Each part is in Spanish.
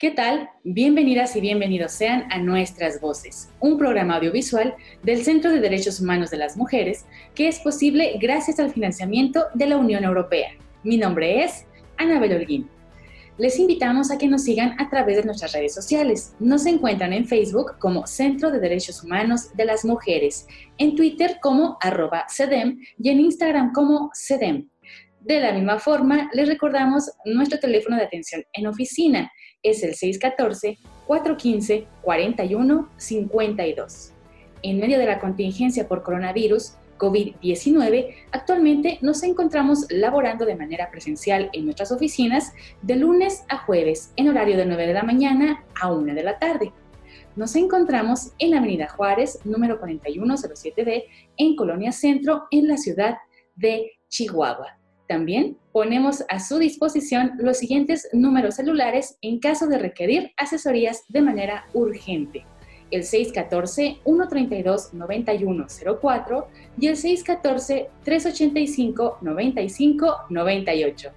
¿Qué tal? Bienvenidas y bienvenidos sean a Nuestras Voces, un programa audiovisual del Centro de Derechos Humanos de las Mujeres que es posible gracias al financiamiento de la Unión Europea. Mi nombre es Anabel Holguín. Les invitamos a que nos sigan a través de nuestras redes sociales. Nos encuentran en Facebook como Centro de Derechos Humanos de las Mujeres, en Twitter como arroba CEDEM y en Instagram como CEDEM. De la misma forma, les recordamos nuestro teléfono de atención en oficina es el 614-415-4152. En medio de la contingencia por coronavirus COVID-19, actualmente nos encontramos laborando de manera presencial en nuestras oficinas de lunes a jueves en horario de 9 de la mañana a 1 de la tarde. Nos encontramos en la Avenida Juárez, número 4107B, en Colonia Centro, en la ciudad de Chihuahua. También ponemos a su disposición los siguientes números celulares en caso de requerir asesorías de manera urgente. El 614-132-9104 y el 614-385-9598.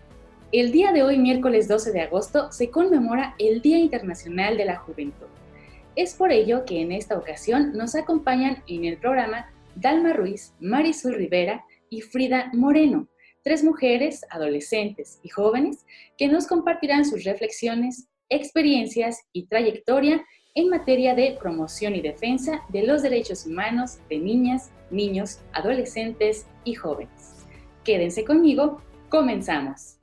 El día de hoy, miércoles 12 de agosto, se conmemora el Día Internacional de la Juventud. Es por ello que en esta ocasión nos acompañan en el programa Dalma Ruiz, Marisol Rivera y Frida Moreno, tres mujeres, adolescentes y jóvenes que nos compartirán sus reflexiones, experiencias y trayectoria en materia de promoción y defensa de los derechos humanos de niñas, niños, adolescentes y jóvenes. Quédense conmigo, comenzamos.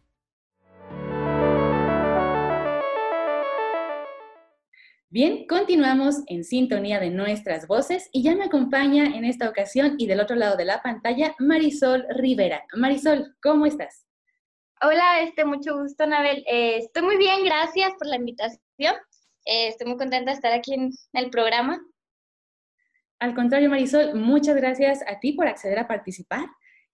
Bien, continuamos en sintonía de nuestras voces y ya me acompaña en esta ocasión y del otro lado de la pantalla Marisol Rivera. Marisol, ¿cómo estás? Hola, este, mucho gusto, Anabel. Eh, estoy muy bien, gracias por la invitación. Eh, estoy muy contenta de estar aquí en el programa. Al contrario, Marisol, muchas gracias a ti por acceder a participar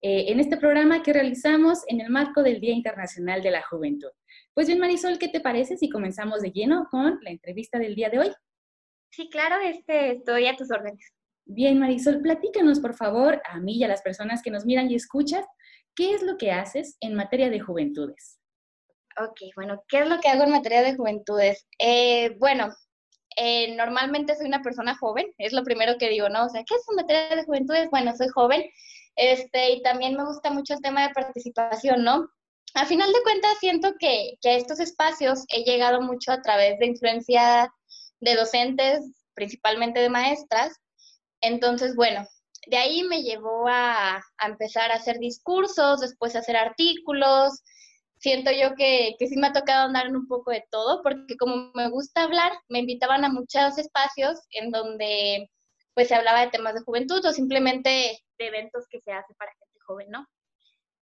eh, en este programa que realizamos en el marco del Día Internacional de la Juventud. Pues bien, Marisol, ¿qué te parece si comenzamos de lleno con la entrevista del día de hoy? Sí, claro, este, estoy a tus órdenes. Bien, Marisol, platícanos, por favor, a mí y a las personas que nos miran y escuchan, ¿qué es lo que haces en materia de juventudes? Ok, bueno, ¿qué es lo que hago en materia de juventudes? Eh, bueno, eh, normalmente soy una persona joven, es lo primero que digo, ¿no? O sea, ¿qué es en materia de juventudes? Bueno, soy joven, este, y también me gusta mucho el tema de participación, ¿no? A final de cuentas siento que, a estos espacios he llegado mucho a través de influencia de docentes, principalmente de maestras. Entonces, bueno, de ahí me llevó a, empezar a hacer discursos, después a hacer artículos. Siento yo que, que sí me ha tocado andar en un poco de todo, porque como me gusta hablar, me invitaban a muchos espacios en donde pues se hablaba de temas de juventud o simplemente de eventos que se hace para gente joven, ¿no?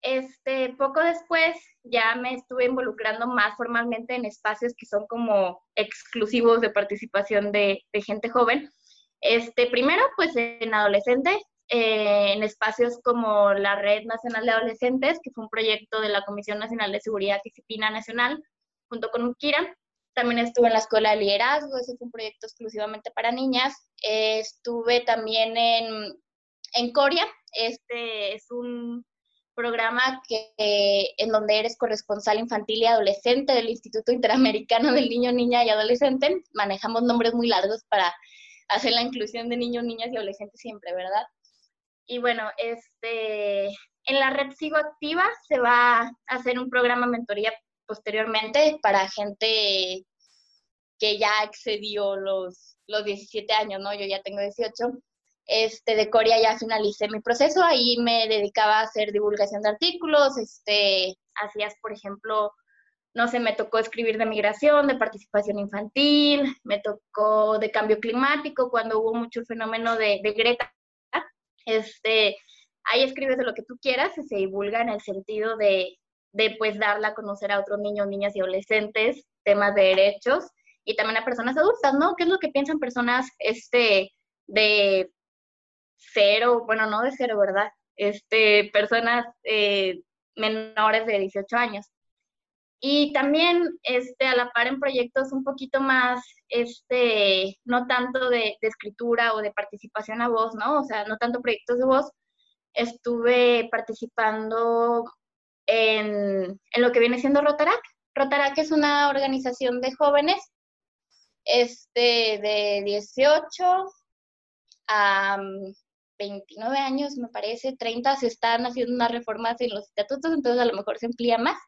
Este, poco después ya me estuve involucrando más formalmente en espacios que son como exclusivos de participación de, gente joven. Este, primero, pues en adolescentes, eh, en espacios como la Red Nacional de Adolescentes, que fue un proyecto de la Comisión Nacional de Seguridad y Disciplina Nacional, junto con UKIRA. También estuve en la Escuela de Liderazgo, ese fue un proyecto exclusivamente para niñas. estuve también en, en Coria, este es un programa que, en donde eres corresponsal infantil y adolescente del Instituto Interamericano del Niño, Niña y Adolescente. Manejamos nombres muy largos para hacer la inclusión de niños, niñas y adolescentes siempre, ¿verdad? Y bueno, este, en la red Sigo Activa se va a hacer un programa mentoría posteriormente para gente que ya excedió los, los 17 años, ¿no? Yo ya tengo 18 este, de Corea ya finalicé mi proceso, ahí me dedicaba a hacer divulgación de artículos, este, hacías, por ejemplo, no sé, me tocó escribir de migración, de participación infantil, me tocó de cambio climático, cuando hubo mucho fenómeno de, de Greta, este, ahí escribes de lo que tú quieras y se divulga en el sentido de, de pues darla a conocer a otros niños, niñas y adolescentes, temas de derechos y también a personas adultas, ¿no? ¿Qué es lo que piensan personas este, de cero, bueno, no de cero, ¿verdad? este, personas eh, menores de 18 años. Y también este, a la par en proyectos un poquito más, este, no tanto de, escritura o de participación a voz, ¿no? O sea, no tanto proyectos de voz. Estuve participando en, en lo que viene siendo Rotarac. Rotarac es una organización de jóvenes este, de 18 a 29 mm, años, me parece, 30, se están haciendo unas reformas en los estatutos, entonces a lo mejor se amplía más.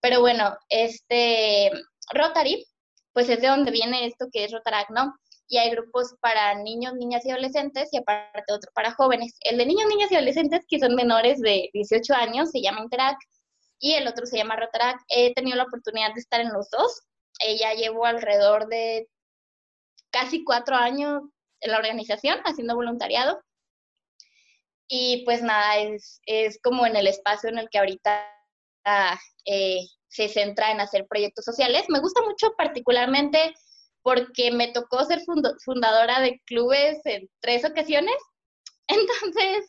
Pero bueno, este Rotary, pues es de donde viene esto que es Rotarac, ¿no? Y hay grupos para niños, niñas y adolescentes y aparte otro para jóvenes. El de niños, niñas y adolescentes, que son menores de 18 años, se llama Interac y el otro se llama Rotarac. He tenido la oportunidad de estar en los dos. Ella llevo alrededor de casi cuatro años en la organización haciendo voluntariado. Y pues nada, es, es como en el espacio en el que ahorita eh, se centra en hacer proyectos sociales. Me gusta mucho particularmente porque me tocó ser fundadora de clubes en tres ocasiones. Entonces,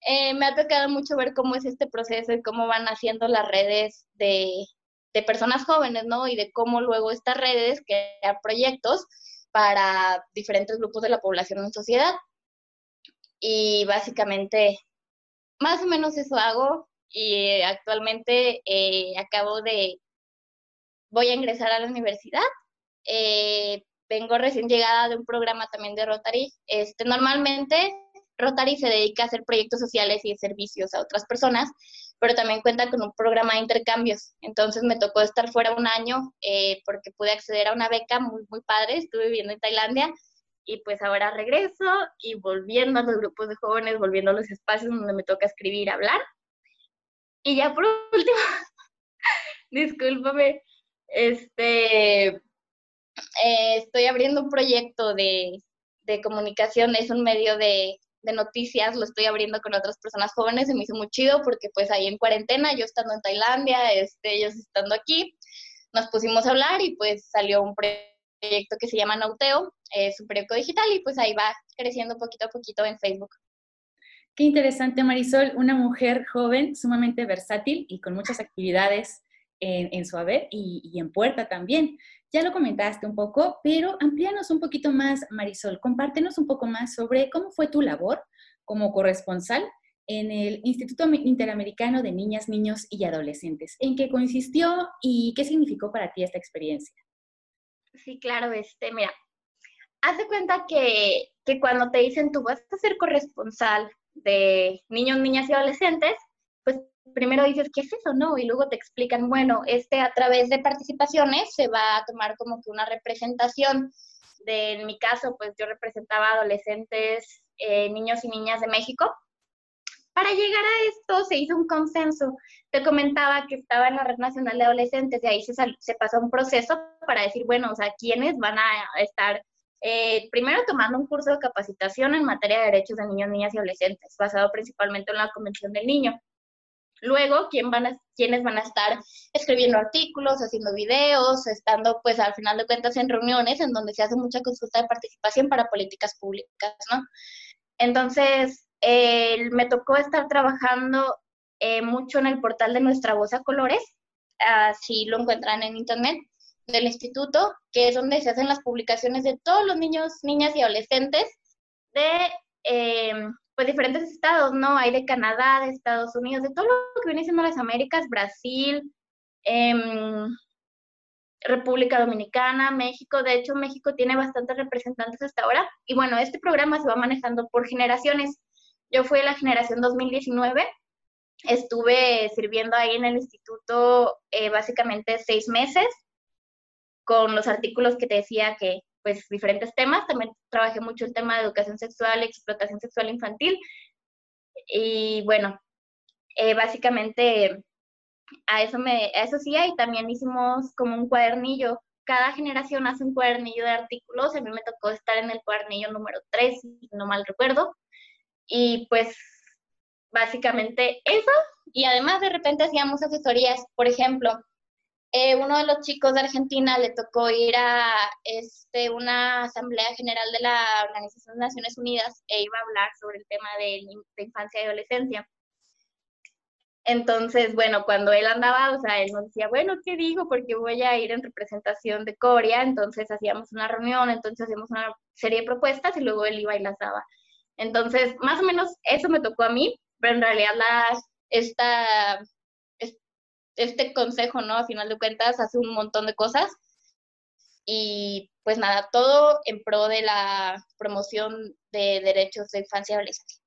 eh, me ha tocado mucho ver cómo es este proceso y cómo van haciendo las redes de, de personas jóvenes, ¿no? Y de cómo luego estas redes crean proyectos para diferentes grupos de la población en sociedad. Y básicamente, más o menos eso hago y actualmente eh, acabo de, voy a ingresar a la universidad. Eh, vengo recién llegada de un programa también de Rotary. Este, normalmente Rotary se dedica a hacer proyectos sociales y servicios a otras personas, pero también cuenta con un programa de intercambios. Entonces me tocó estar fuera un año eh, porque pude acceder a una beca muy, muy padre. Estuve viviendo en Tailandia y pues ahora regreso y volviendo a los grupos de jóvenes, volviendo a los espacios donde me toca escribir, hablar. Y ya por último, discúlpame, este, eh, estoy abriendo un proyecto de, de comunicación, es un medio de, de noticias, lo estoy abriendo con otras personas jóvenes, se me hizo muy chido porque pues ahí en cuarentena, yo estando en Tailandia, este, ellos estando aquí, nos pusimos a hablar y pues salió un proyecto que se llama Nauteo, es un periódico digital y pues ahí va creciendo poquito a poquito en Facebook. Qué interesante, Marisol, una mujer joven, sumamente versátil y con muchas actividades en, su haber y, y, en puerta también. Ya lo comentaste un poco, pero amplíanos un poquito más, Marisol. Compártenos un poco más sobre cómo fue tu labor como corresponsal en el Instituto Interamericano de Niñas, Niños y Adolescentes. ¿En qué consistió y qué significó para ti esta experiencia? Sí, claro, este, mira, haz de cuenta que, que cuando te dicen tú vas a ser corresponsal de niños, niñas y adolescentes, pues primero dices, ¿qué es eso? No, y luego te explican, bueno, este a través de participaciones se va a tomar como que una representación. De, en mi caso, pues yo representaba adolescentes, eh, niños y niñas de México. Para llegar a esto se hizo un consenso. Te comentaba que estaba en la Red Nacional de Adolescentes y ahí se, se pasó un proceso para decir, bueno, o sea, quiénes van a estar eh, primero tomando un curso de capacitación en materia de derechos de niños, niñas y adolescentes, basado principalmente en la Convención del Niño. Luego, ¿quién van a, quiénes van a estar escribiendo artículos, haciendo videos, estando pues al final de cuentas en reuniones en donde se hace mucha consulta de participación para políticas públicas, ¿no? Entonces, me tocó estar trabajando eh, mucho en el portal de Nuestra Voz a Colores, así lo encuentran en internet, del instituto, que es donde se hacen las publicaciones de todos los niños, niñas y adolescentes de eh, pues diferentes estados, ¿no? Hay de Canadá, de Estados Unidos, de todo lo que viene siendo las Américas, Brasil, em, República Dominicana, México. De hecho, México tiene bastantes representantes hasta ahora. Y bueno, este programa se va manejando por generaciones. Yo fui de la generación 2019. Estuve sirviendo ahí en el instituto eh, básicamente seis meses con los artículos que te decía que, pues, diferentes temas. También trabajé mucho el tema de educación sexual, explotación sexual infantil. Y bueno, eh, básicamente a eso, me, a eso sí, y también hicimos como un cuadernillo. Cada generación hace un cuadernillo de artículos. A mí me tocó estar en el cuadernillo número 3, si no mal recuerdo. Y pues básicamente eso. Y además de repente hacíamos asesorías, por ejemplo, eh, uno de los chicos de Argentina le tocó ir a este, una asamblea general de la Organización de Naciones Unidas e iba a hablar sobre el tema de, de infancia y adolescencia. Entonces, bueno, cuando él andaba, o sea, él nos decía, bueno, ¿qué digo? Porque voy a ir en representación de Corea, entonces hacíamos una reunión, entonces hacíamos una serie de propuestas y luego él iba y las daba. Entonces, más o menos eso me tocó a mí, pero en realidad esta este consejo, ¿no? A final de cuentas, hace un montón de cosas. Y pues nada, todo en pro de la promoción de derechos de infancia y adolescencia.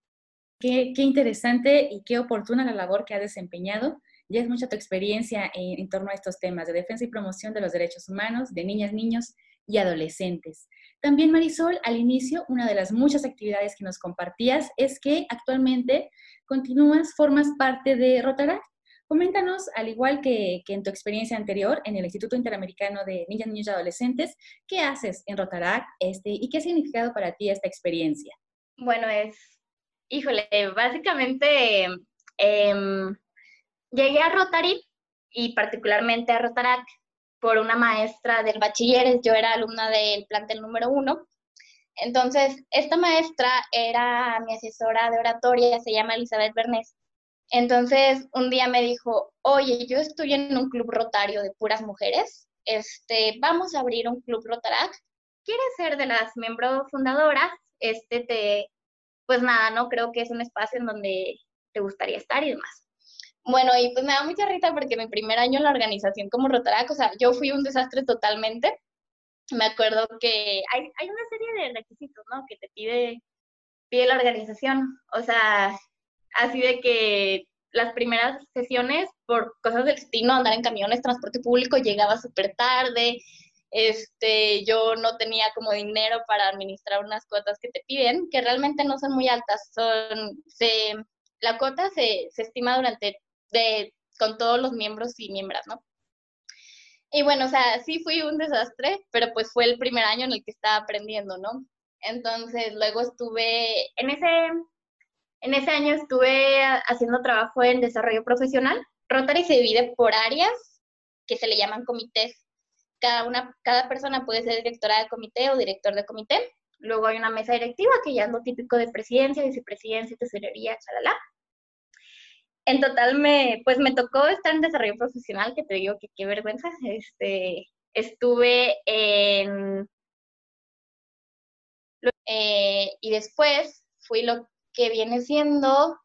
Qué, interesante y qué oportuna la labor que ha desempeñado. Ya es mucha tu experiencia en, en, torno a estos temas de defensa y promoción de los derechos humanos de niñas, niños y adolescentes. También, Marisol, al inicio, una de las muchas actividades que nos compartías es que actualmente continúas, formas parte de Rotaract. Coméntanos, al igual que, en tu experiencia anterior en el Instituto Interamericano de Niñas, Niños y Adolescentes, ¿qué haces en Rotaract este, y qué ha significado para ti esta experiencia? Bueno, es, híjole, básicamente em, llegué a Rotary y particularmente a Rotaract por una maestra del bachiller, yo era alumna del plantel número uno. Entonces, esta maestra era mi asesora de oratoria, se llama Elizabeth Bernés. Entonces, un día me dijo, oye, yo estoy en un club rotario de puras mujeres, este, vamos a abrir un club Rotaract. ¿Quieres ser de las miembros fundadoras? Este, te, pues nada, ¿no? Creo que es un espacio en donde te gustaría estar y demás. Bueno, y pues me da mucha risa porque mi primer año en la organización como Rotaract, o sea, yo fui un desastre totalmente. Me acuerdo que hay, hay una serie de requisitos, ¿no? Que te pide, pide la organización. O sea, así de que las primeras sesiones, por cosas del destino, andar en camiones, transporte público, llegaba súper tarde, este, yo no tenía como dinero para administrar unas cuotas que te piden, que realmente no son muy altas, son, se, la cuota se, se estima durante, de, con todos los miembros y miembros, ¿no? Y bueno, o sea, sí fui un desastre, pero pues fue el primer año en el que estaba aprendiendo, ¿no? Entonces, luego estuve, en ese, en ese año estuve haciendo trabajo en desarrollo profesional. Rotary se divide por áreas que se le llaman comités. Cada, una, cada persona puede ser directora de comité o director de comité. Luego hay una mesa directiva, que ya es típico de presidencia, vicepresidencia, tesorería, chalala. En total, me, pues me tocó estar en desarrollo profesional, que te digo que qué vergüenza. Este, estuve en... Eh, y después fui lo que viene siendo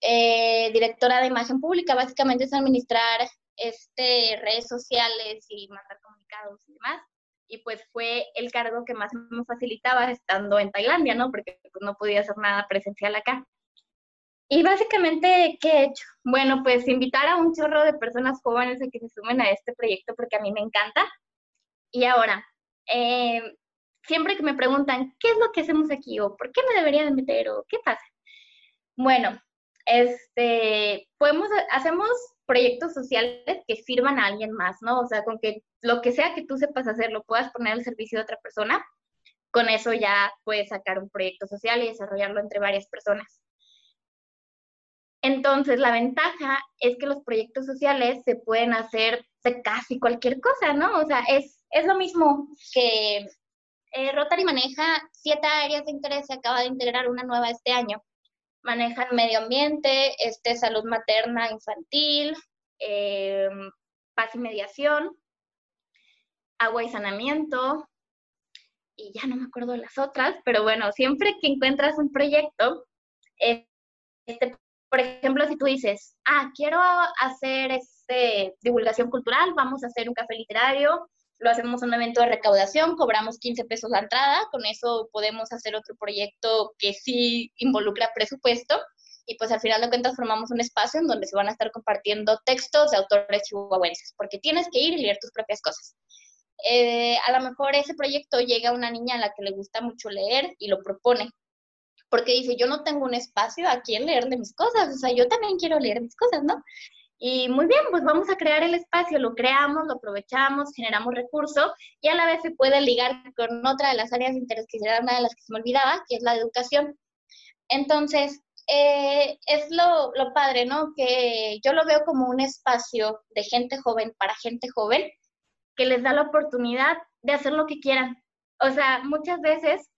eh, directora de imagen pública, básicamente es administrar este, redes sociales y mandar comunicados y demás. Y pues fue el cargo que más me facilitaba estando en Tailandia, ¿no? Porque pues, no podía hacer nada presencial acá. Y básicamente, ¿qué he hecho? Bueno, pues invitar a un chorro de personas jóvenes a que se sumen a este proyecto porque a mí me encanta. Y ahora, eh, siempre que me preguntan, ¿qué es lo que hacemos aquí? ¿O por qué me debería de meter? ¿O qué pasa? Bueno, este, podemos, hacemos proyectos sociales que sirvan a alguien más, ¿no? O sea, con que lo que sea que tú sepas hacer, lo puedas poner al servicio de otra persona, con eso ya puedes sacar un proyecto social y desarrollarlo entre varias personas. Entonces, la ventaja es que los proyectos sociales se pueden hacer de casi cualquier cosa, ¿no? O sea, es, es lo mismo que eh, Rotary maneja siete áreas de interés, se acaba de integrar una nueva este año. Manejan medio ambiente, este, salud materna infantil, em, paz y mediación, agua y saneamiento, y ya no me acuerdo las otras, pero bueno, siempre que encuentras un proyecto, este, por ejemplo, si tú dices, ah, quiero hacer este, divulgación cultural, vamos a hacer un café literario, lo hacemos un evento de recaudación, cobramos 15 pesos la entrada, con eso podemos hacer otro proyecto que sí involucra presupuesto y pues al final de cuentas formamos un espacio en donde se van a estar compartiendo textos de autores chihuahuenses, porque tienes que ir y leer tus propias cosas. Eh, a lo mejor ese proyecto llega a una niña a la que le gusta mucho leer y lo propone, porque dice, yo no tengo un espacio a quien leerle mis cosas, o sea, yo también quiero leer mis cosas, ¿no? Y muy bien, pues vamos a crear el espacio, lo creamos, lo aprovechamos, generamos recursos y a la vez se puede ligar con otra de las áreas de interés que era una de las que se me olvidaba, que es la de educación. Entonces, eh, es lo, lo padre, ¿no? Que yo lo veo como un espacio de gente joven para gente joven que les da la oportunidad de hacer lo que quieran. O sea, muchas veces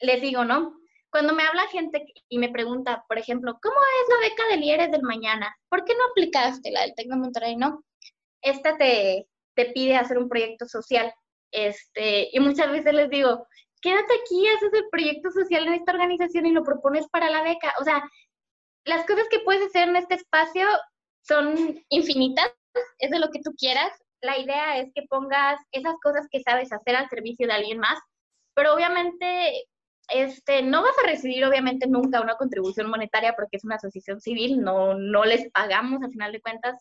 les digo, ¿no? Cuando me habla gente y me pregunta, por ejemplo, ¿cómo es la beca de Lieres del mañana? ¿Por qué no aplicaste la del Tecno Monterrey? No. Esta te, te pide hacer un proyecto social. Este, y muchas veces les digo, quédate aquí, haces el proyecto social en esta organización y lo propones para la beca. O sea, las cosas que puedes hacer en este espacio son infinitas, es de lo que tú quieras. La idea es que pongas esas cosas que sabes hacer al servicio de alguien más, pero obviamente este, no vas a recibir obviamente nunca una contribución monetaria porque es una asociación civil, no, no les pagamos al final de cuentas.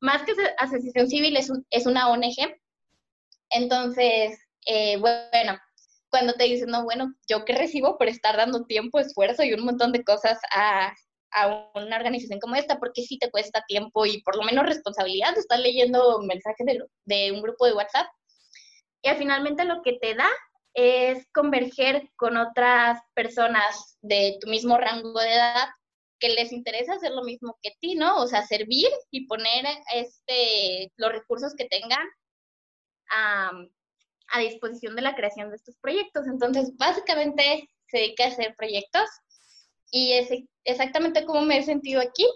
Más que asociación civil es, es una ONG. Entonces, eh, bueno, cuando te dicen, no, bueno, yo que recibo por estar dando tiempo, esfuerzo y un montón de cosas a, a una organización como esta, porque sí te cuesta tiempo y por lo menos responsabilidad estar leyendo mensajes de, de un grupo de WhatsApp. Y finalmente lo que te da es converger con otras personas de tu mismo rango de edad que les interesa hacer lo mismo que ti, ¿no? O sea, servir y poner este, los recursos que tengan a, a disposición de la creación de estos proyectos. Entonces, básicamente se dedica a hacer proyectos y es exactamente como me he sentido aquí.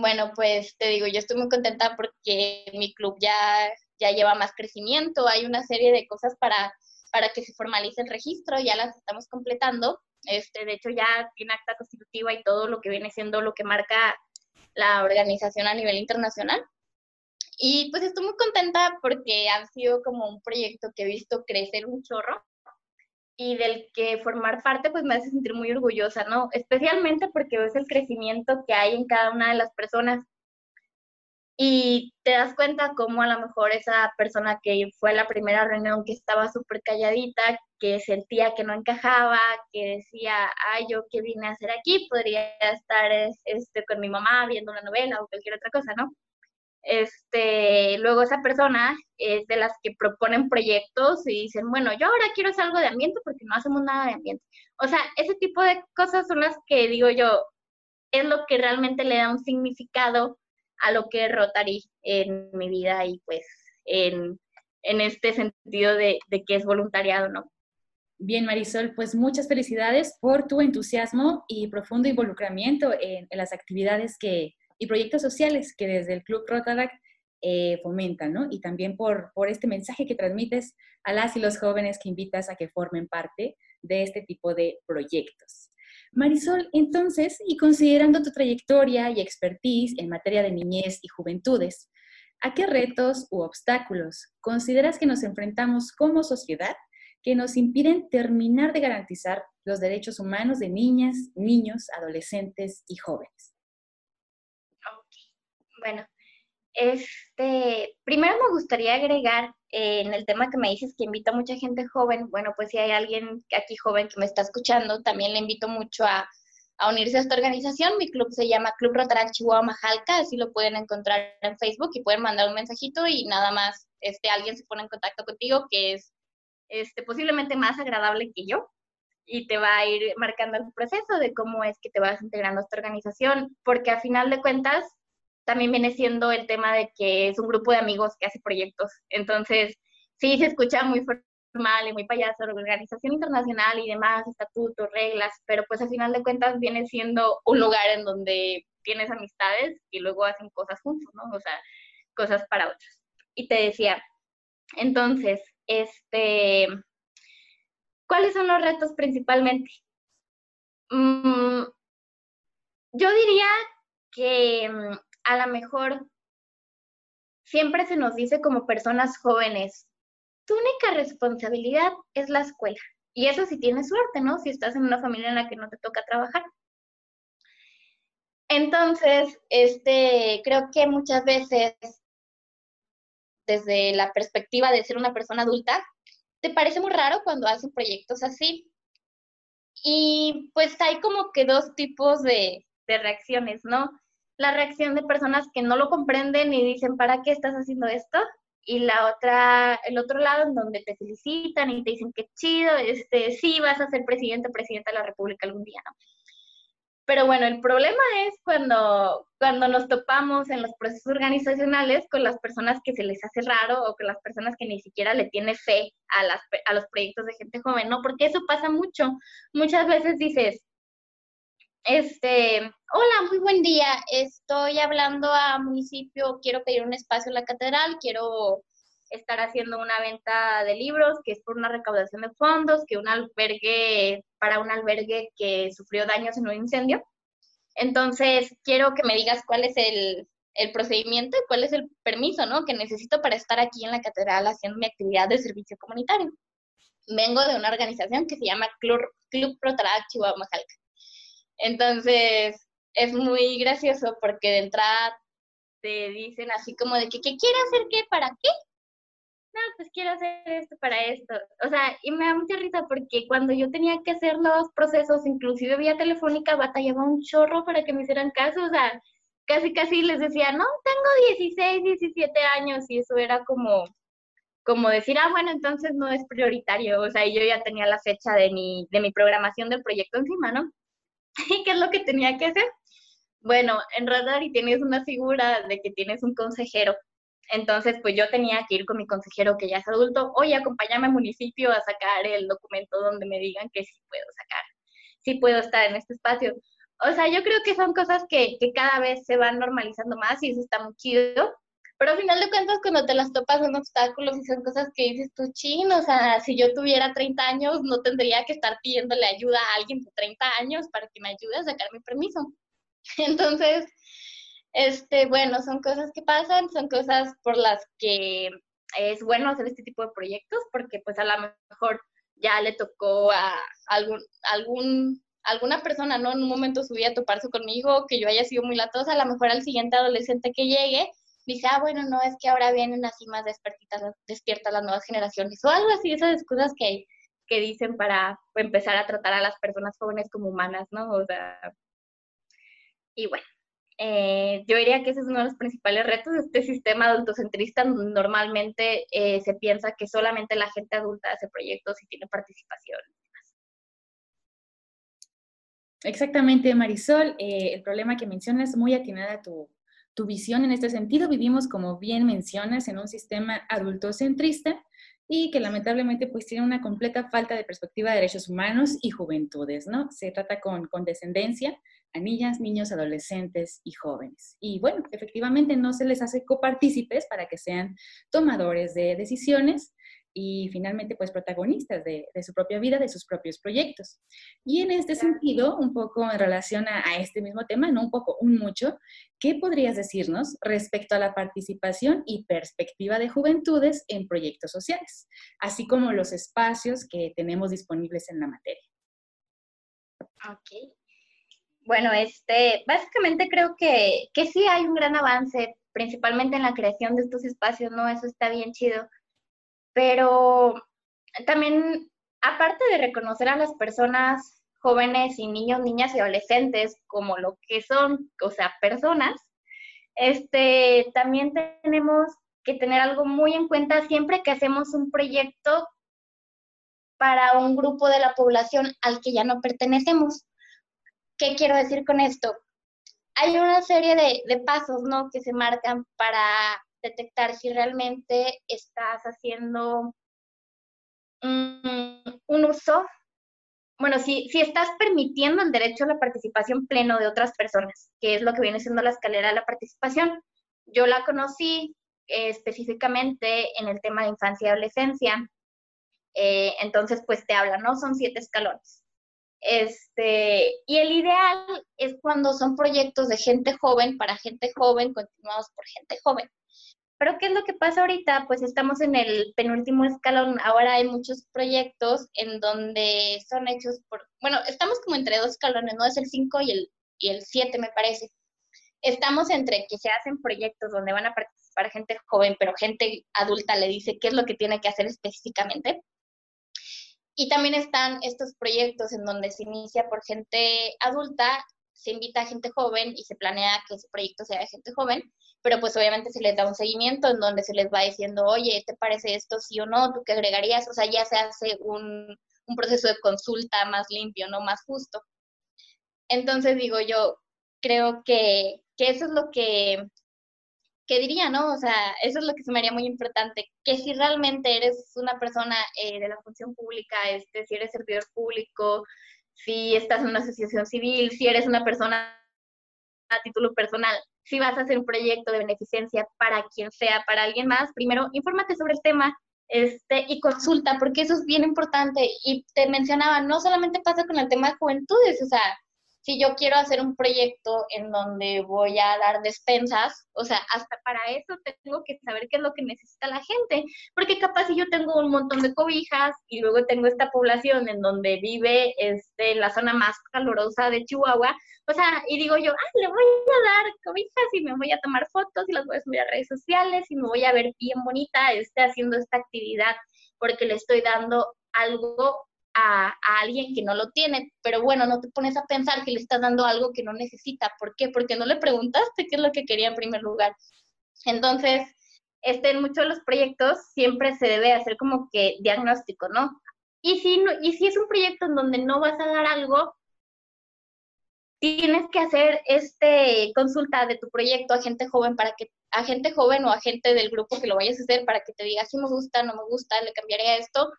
Bueno, pues te digo, yo estoy muy contenta porque mi club ya, ya lleva más crecimiento, hay una serie de cosas para para que se formalice el registro, ya las estamos completando. Este, de hecho, ya tiene acta constitutiva y todo lo que viene siendo lo que marca la organización a nivel internacional. Y pues estoy muy contenta porque ha sido como un proyecto que he visto crecer un chorro y del que formar parte pues me hace sentir muy orgullosa, ¿no? Especialmente porque ves el crecimiento que hay en cada una de las personas y te das cuenta cómo a lo mejor esa persona que fue a la primera reunión que estaba súper calladita, que sentía que no encajaba, que decía, ay, yo qué vine a hacer aquí, podría estar este, con mi mamá viendo una novela o cualquier otra cosa, ¿no? Este, luego esa persona es de las que proponen proyectos y dicen, bueno, yo ahora quiero hacer algo de ambiente porque no hacemos nada de ambiente. O sea, ese tipo de cosas son las que digo yo, es lo que realmente le da un significado a lo que es Rotary en mi vida y pues en, este sentido de, que es voluntariado, ¿no? Bien, Marisol, pues muchas felicidades por tu entusiasmo y profundo involucramiento en, las actividades que, y proyectos sociales que desde el Club Rotarac eh, fomentan, ¿no? Y también por, por este mensaje que transmites a las y los jóvenes que invitas a que formen parte de este tipo de proyectos. Marisol, entonces, y considerando tu trayectoria y expertise en materia de niñez y juventudes, ¿a qué retos u obstáculos consideras que nos enfrentamos como sociedad que nos impiden terminar de garantizar los derechos humanos de niñas, niños, adolescentes y jóvenes? Bueno, este, primero me gustaría agregar eh, en el tema que me dices que invita a mucha gente joven. Bueno, pues si hay alguien aquí joven que me está escuchando, también le invito mucho a, unirse a esta organización. Mi club se llama Club Rotaract Chihuahua Majalca, así lo pueden encontrar en Facebook y pueden mandar un mensajito y nada más este, alguien se pone en contacto contigo que es este, posiblemente más agradable que yo y te va a ir marcando el proceso de cómo es que te vas integrando a esta organización, porque a final de cuentas también viene siendo el tema de que es un grupo de amigos que hace proyectos. Entonces, sí se escucha muy formal y muy payaso, organización internacional y demás, estatutos, reglas, pero pues al final de cuentas viene siendo un lugar en donde tienes amistades y luego hacen cosas juntos, ¿no? O sea, cosas para otros. Y te decía, entonces, este, ¿cuáles son los retos principalmente? Mm, yo diría que mm, a lo mejor siempre se nos dice como personas jóvenes, tu única responsabilidad es la escuela. Y eso si tienes suerte, ¿no? Si estás en una familia en la que no te toca trabajar. Entonces, este, creo que muchas veces, desde la perspectiva de ser una persona adulta, te parece muy raro cuando hacen proyectos así. Y pues hay como que dos tipos de, de reacciones, ¿no? La reacción de personas que no lo comprenden y dicen, ¿para qué estás haciendo esto? Y la otra, el otro lado en donde te felicitan y te dicen qué chido, este, sí vas a ser presidente o presidenta de la República algún día, ¿no? Pero bueno, el problema es cuando, cuando nos topamos en los procesos organizacionales con las personas que se les hace raro o con las personas que ni siquiera le tiene fe a, las, a los proyectos de gente joven, ¿no? Porque eso pasa mucho. Muchas veces dices, este, hola, muy buen día. Estoy hablando a municipio, quiero pedir un espacio en la catedral, quiero estar haciendo una venta de libros que es por una recaudación de fondos, que un albergue, para un albergue que sufrió daños en un incendio. Entonces, quiero que me digas cuál es el, procedimiento y cuál es el permiso, ¿no? Que necesito para estar aquí en la catedral haciendo mi actividad de servicio comunitario. Vengo de una organización que se llama Club, Club Chihuahua Majalca. Entonces, es muy gracioso porque de entrada te dicen así como de que, ¿qué quiere hacer qué? ¿Para qué? no, pues quiero hacer esto para esto. O sea, y me da mucha risa porque cuando yo tenía que hacer los procesos, inclusive vía telefónica, batallaba un chorro para que me hicieran caso. O sea, casi, casi les decía, no, tengo 16, 17 años y eso era como, como decir, ah, bueno, entonces no es prioritario. O sea, y yo ya tenía la fecha de mi, de mi programación del proyecto encima, ¿no? ¿Y qué es lo que tenía que hacer? Bueno, en Radar y tienes una figura de que tienes un consejero entonces, pues yo tenía que ir con mi consejero que ya es adulto, oye, acompáñame al municipio a sacar el documento donde me digan que sí puedo sacar, sí puedo estar en este espacio. O sea, yo creo que son cosas que, que cada vez se van normalizando más y eso está muy chido. Pero al final de cuentas, cuando te las topas son obstáculos y son cosas que dices tú, chin, o sea, si yo tuviera 30 años, no tendría que estar pidiéndole ayuda a alguien de 30 años para que me ayude a sacar mi permiso. Entonces, este, bueno, son cosas que pasan, son cosas por las que es bueno hacer este tipo de proyectos porque pues a lo mejor ya le tocó a algún, algún, alguna persona, ¿no? En un momento subía a toparse conmigo, que yo haya sido muy latosa, a lo mejor al siguiente adolescente que llegue, dice, ah, bueno, no, es que ahora vienen así más despiertas, despiertas las nuevas generaciones, o algo así, esas cosas que, que dicen para empezar a tratar a las personas jóvenes como humanas, ¿no? O sea, y bueno, eh, yo diría que ese es uno de los principales retos de este sistema adultocentrista. Normalmente eh, se piensa que solamente la gente adulta hace proyectos y tiene participación. Exactamente, Marisol. Eh, el problema que mencionas muy atinada a tu, tu visión en este sentido. Vivimos, como bien mencionas, en un sistema adultocentrista y que lamentablemente pues tiene una completa falta de perspectiva de derechos humanos y juventudes, ¿no? Se trata con condescendencia a niñas, niños, adolescentes y jóvenes. Y bueno, efectivamente no se les hace copartícipes para que sean tomadores de decisiones y finalmente pues protagonistas de, su propia vida, de sus propios proyectos. Y en este sentido, un poco en relación a, a, este mismo tema, no un poco, un mucho, ¿qué podrías decirnos respecto a la participación y perspectiva de juventudes en proyectos sociales, así como los espacios que tenemos disponibles en la materia? Ok, bueno, este, básicamente creo que, que sí hay un gran avance, principalmente en la creación de estos espacios, ¿no? Eso está bien chido. Pero también, aparte de reconocer a las personas jóvenes y niños, niñas y adolescentes como lo que son, o sea, personas, este, también tenemos que tener algo muy en cuenta siempre que hacemos un proyecto para un grupo de la población al que ya no pertenecemos. ¿Qué quiero decir con esto? Hay una serie de, pasos, ¿no? Que se marcan para detectar si realmente estás haciendo un, uso, bueno, si, si estás permitiendo el derecho a la participación pleno de otras personas, que es lo que viene siendo la escalera de la participación. Yo la conocí eh, específicamente en el tema de infancia y adolescencia. Eh, entonces, pues te habla, ¿no? Son siete escalones. Este, y el ideal es cuando son proyectos de gente joven para gente joven, continuados por gente joven. Pero ¿qué es lo que pasa ahorita? Pues estamos en el penúltimo escalón. Ahora hay muchos proyectos en donde son hechos por, bueno, estamos como entre dos escalones, ¿no? Es el 5 y el, y el 7, me parece. Estamos entre que se hacen proyectos donde van a participar gente joven, pero gente adulta le dice qué es lo que tiene que hacer específicamente. Y también están estos proyectos en donde se inicia por gente adulta, se invita a gente joven y se planea que ese proyecto sea de gente joven, pero pues obviamente se les da un seguimiento en donde se les va diciendo, oye, ¿te parece esto sí o no? ¿Tú qué agregarías? O sea, ya se hace un, un proceso de consulta más limpio, ¿no? Más justo. Entonces digo yo, creo que, que eso es lo que, que diría, ¿no? O sea, eso es lo que se me haría muy importante, que si realmente eres una persona eh, de la función pública, este, si eres servidor público, si estás en una asociación civil, si eres una persona a título personal, si vas a hacer un proyecto de beneficencia para quien sea, para alguien más, primero infórmate sobre el tema este, y consulta, porque eso es bien importante. Y te mencionaba, no solamente pasa con el tema de juventudes, o sea, si yo quiero hacer un proyecto en donde voy a dar despensas, o sea, hasta para eso tengo que saber qué es lo que necesita la gente, porque capaz si yo tengo un montón de cobijas y luego tengo esta población en donde vive este, la zona más calurosa de Chihuahua, o sea, y digo yo, ah, le voy a dar cobijas y me voy a tomar fotos y las voy a subir a redes sociales y me voy a ver bien bonita este, haciendo esta actividad porque le estoy dando algo a, alguien que no lo tiene, pero bueno, no te pones a pensar que le estás dando algo que no necesita. ¿Por qué? Porque no le preguntaste qué es lo que quería en primer lugar. Entonces, este, en muchos de los proyectos siempre se debe hacer como que diagnóstico, ¿no? Y si, no, y si es un proyecto en donde no vas a dar algo, tienes que hacer este consulta de tu proyecto a gente joven para que a gente joven o a gente del grupo que lo vayas a hacer para que te diga si me gusta, no me gusta, le cambiaría esto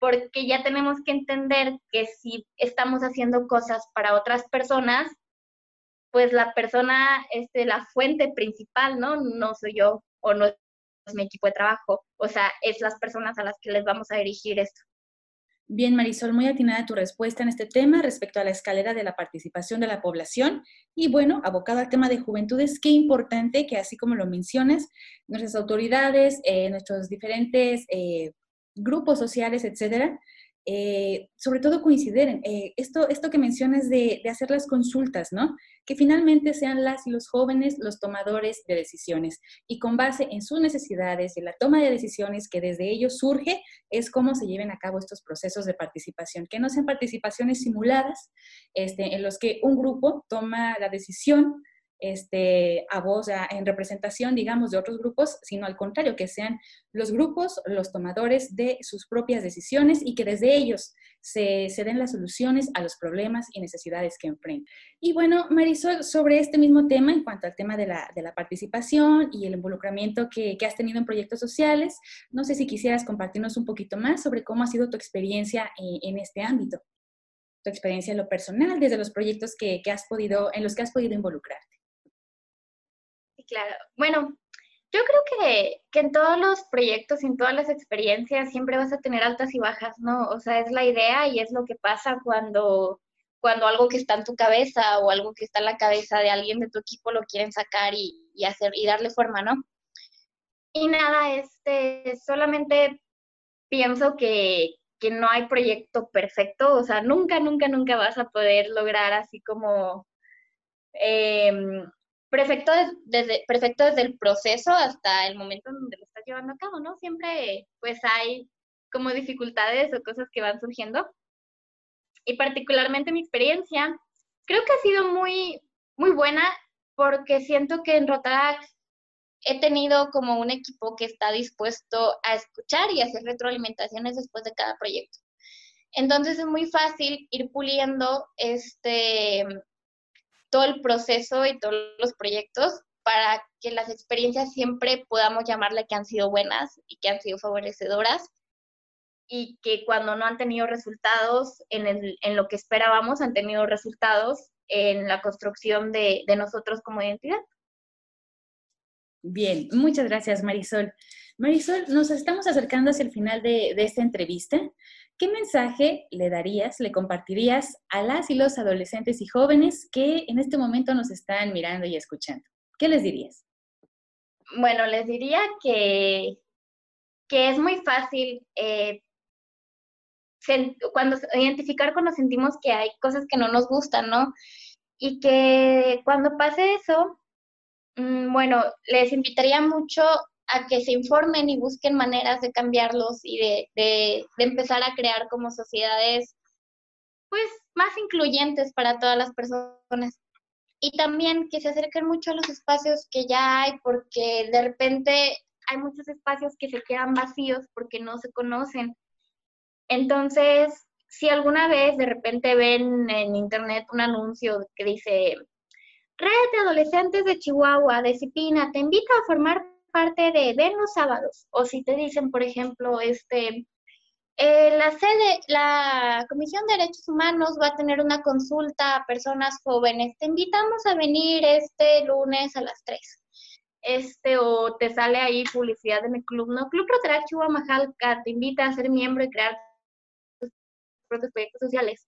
porque ya tenemos que entender que si estamos haciendo cosas para otras personas, pues la persona, este, la fuente principal, ¿no? No soy yo o no es mi equipo de trabajo, o sea, es las personas a las que les vamos a dirigir esto. Bien, Marisol, muy atinada tu respuesta en este tema respecto a la escalera de la participación de la población. Y bueno, abocado al tema de juventudes, qué importante que así como lo mencionas, nuestras autoridades, eh, nuestros diferentes eh, grupos sociales, etcétera, eh, sobre todo coinciden. Eh, esto, esto que mencionas de, de, hacer las consultas, ¿no? Que finalmente sean las y los jóvenes los tomadores de decisiones y con base en sus necesidades y la toma de decisiones que desde ellos surge es cómo se lleven a cabo estos procesos de participación, que no sean participaciones simuladas este, en los que un grupo toma la decisión este, a voz, en representación, digamos, de otros grupos, sino al contrario, que sean los grupos los tomadores de sus propias decisiones y que desde ellos se, se den las soluciones a los problemas y necesidades que enfrentan. Y bueno, Marisol, sobre este mismo tema, en cuanto al tema de la, de la participación y el involucramiento que, que, has tenido en proyectos sociales, no sé si quisieras compartirnos un poquito más sobre cómo ha sido tu experiencia en, en este ámbito, tu experiencia en lo personal, desde los proyectos que, que has podido, en los que has podido involucrarte claro. Bueno, yo creo que, que, en todos los proyectos, en todas las experiencias, siempre vas a tener altas y bajas, ¿no? O sea, es la idea y es lo que pasa cuando, cuando algo que está en tu cabeza o algo que está en la cabeza de alguien de tu equipo lo quieren sacar y, y hacer y darle forma, ¿no? Y nada, este, solamente pienso que, que no hay proyecto perfecto, o sea, nunca, nunca, nunca vas a poder lograr así como eh, perfecto desde, perfecto desde el proceso hasta el momento en donde lo estás llevando a cabo, ¿no? Siempre pues hay como dificultades o cosas que van surgiendo. Y particularmente mi experiencia, creo que ha sido muy, muy buena porque siento que en Rotaract he tenido como un equipo que está dispuesto a escuchar y hacer retroalimentaciones después de cada proyecto. Entonces es muy fácil ir puliendo este, todo el proceso y todos los proyectos para que las experiencias siempre podamos llamarle que han sido buenas y que han sido favorecedoras y que cuando no han tenido resultados en, el, en lo que esperábamos, han tenido resultados en la construcción de, de nosotros como identidad. Bien, muchas gracias Marisol. Marisol, nos estamos acercando hacia el final de, de esta entrevista. ¿Qué mensaje le darías, le compartirías a las y los adolescentes y jóvenes que en este momento nos están mirando y escuchando? ¿Qué les dirías? Bueno, les diría que, que es muy fácil eh, cuando identificar cuando sentimos que hay cosas que no nos gustan, ¿no? Y que cuando pase eso, mm, bueno, les invitaría mucho a que se informen y busquen maneras de cambiarlos y de, de, de, empezar a crear como sociedades pues más incluyentes para todas las personas. Y también que se acerquen mucho a los espacios que ya hay, porque de repente hay muchos espacios que se quedan vacíos porque no se conocen. Entonces, si alguna vez de repente ven en internet un anuncio que dice, Red de Adolescentes de Chihuahua, de Cipina, te invita a formar parte de Ven los sábados. O si te dicen, por ejemplo, este, eh, la sede, la Comisión de Derechos Humanos va a tener una consulta a personas jóvenes. Te invitamos a venir este lunes a las 3. Este, o te sale ahí publicidad de mi club, ¿no? Club Rotaract Chihuahua te invita a ser miembro y crear propios proyectos sociales,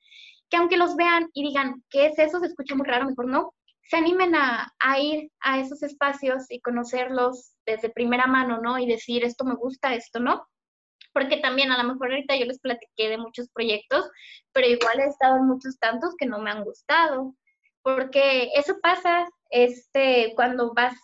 que aunque los vean y digan, ¿qué es eso? Se escucha muy raro, mejor no, se animen a, ir a esos espacios y conocerlos desde primera mano, ¿no? Y decir, esto me gusta, esto no. Porque también a lo mejor ahorita yo les platiqué de muchos proyectos, pero igual he estado en muchos tantos que no me han gustado. Porque eso pasa este, cuando vas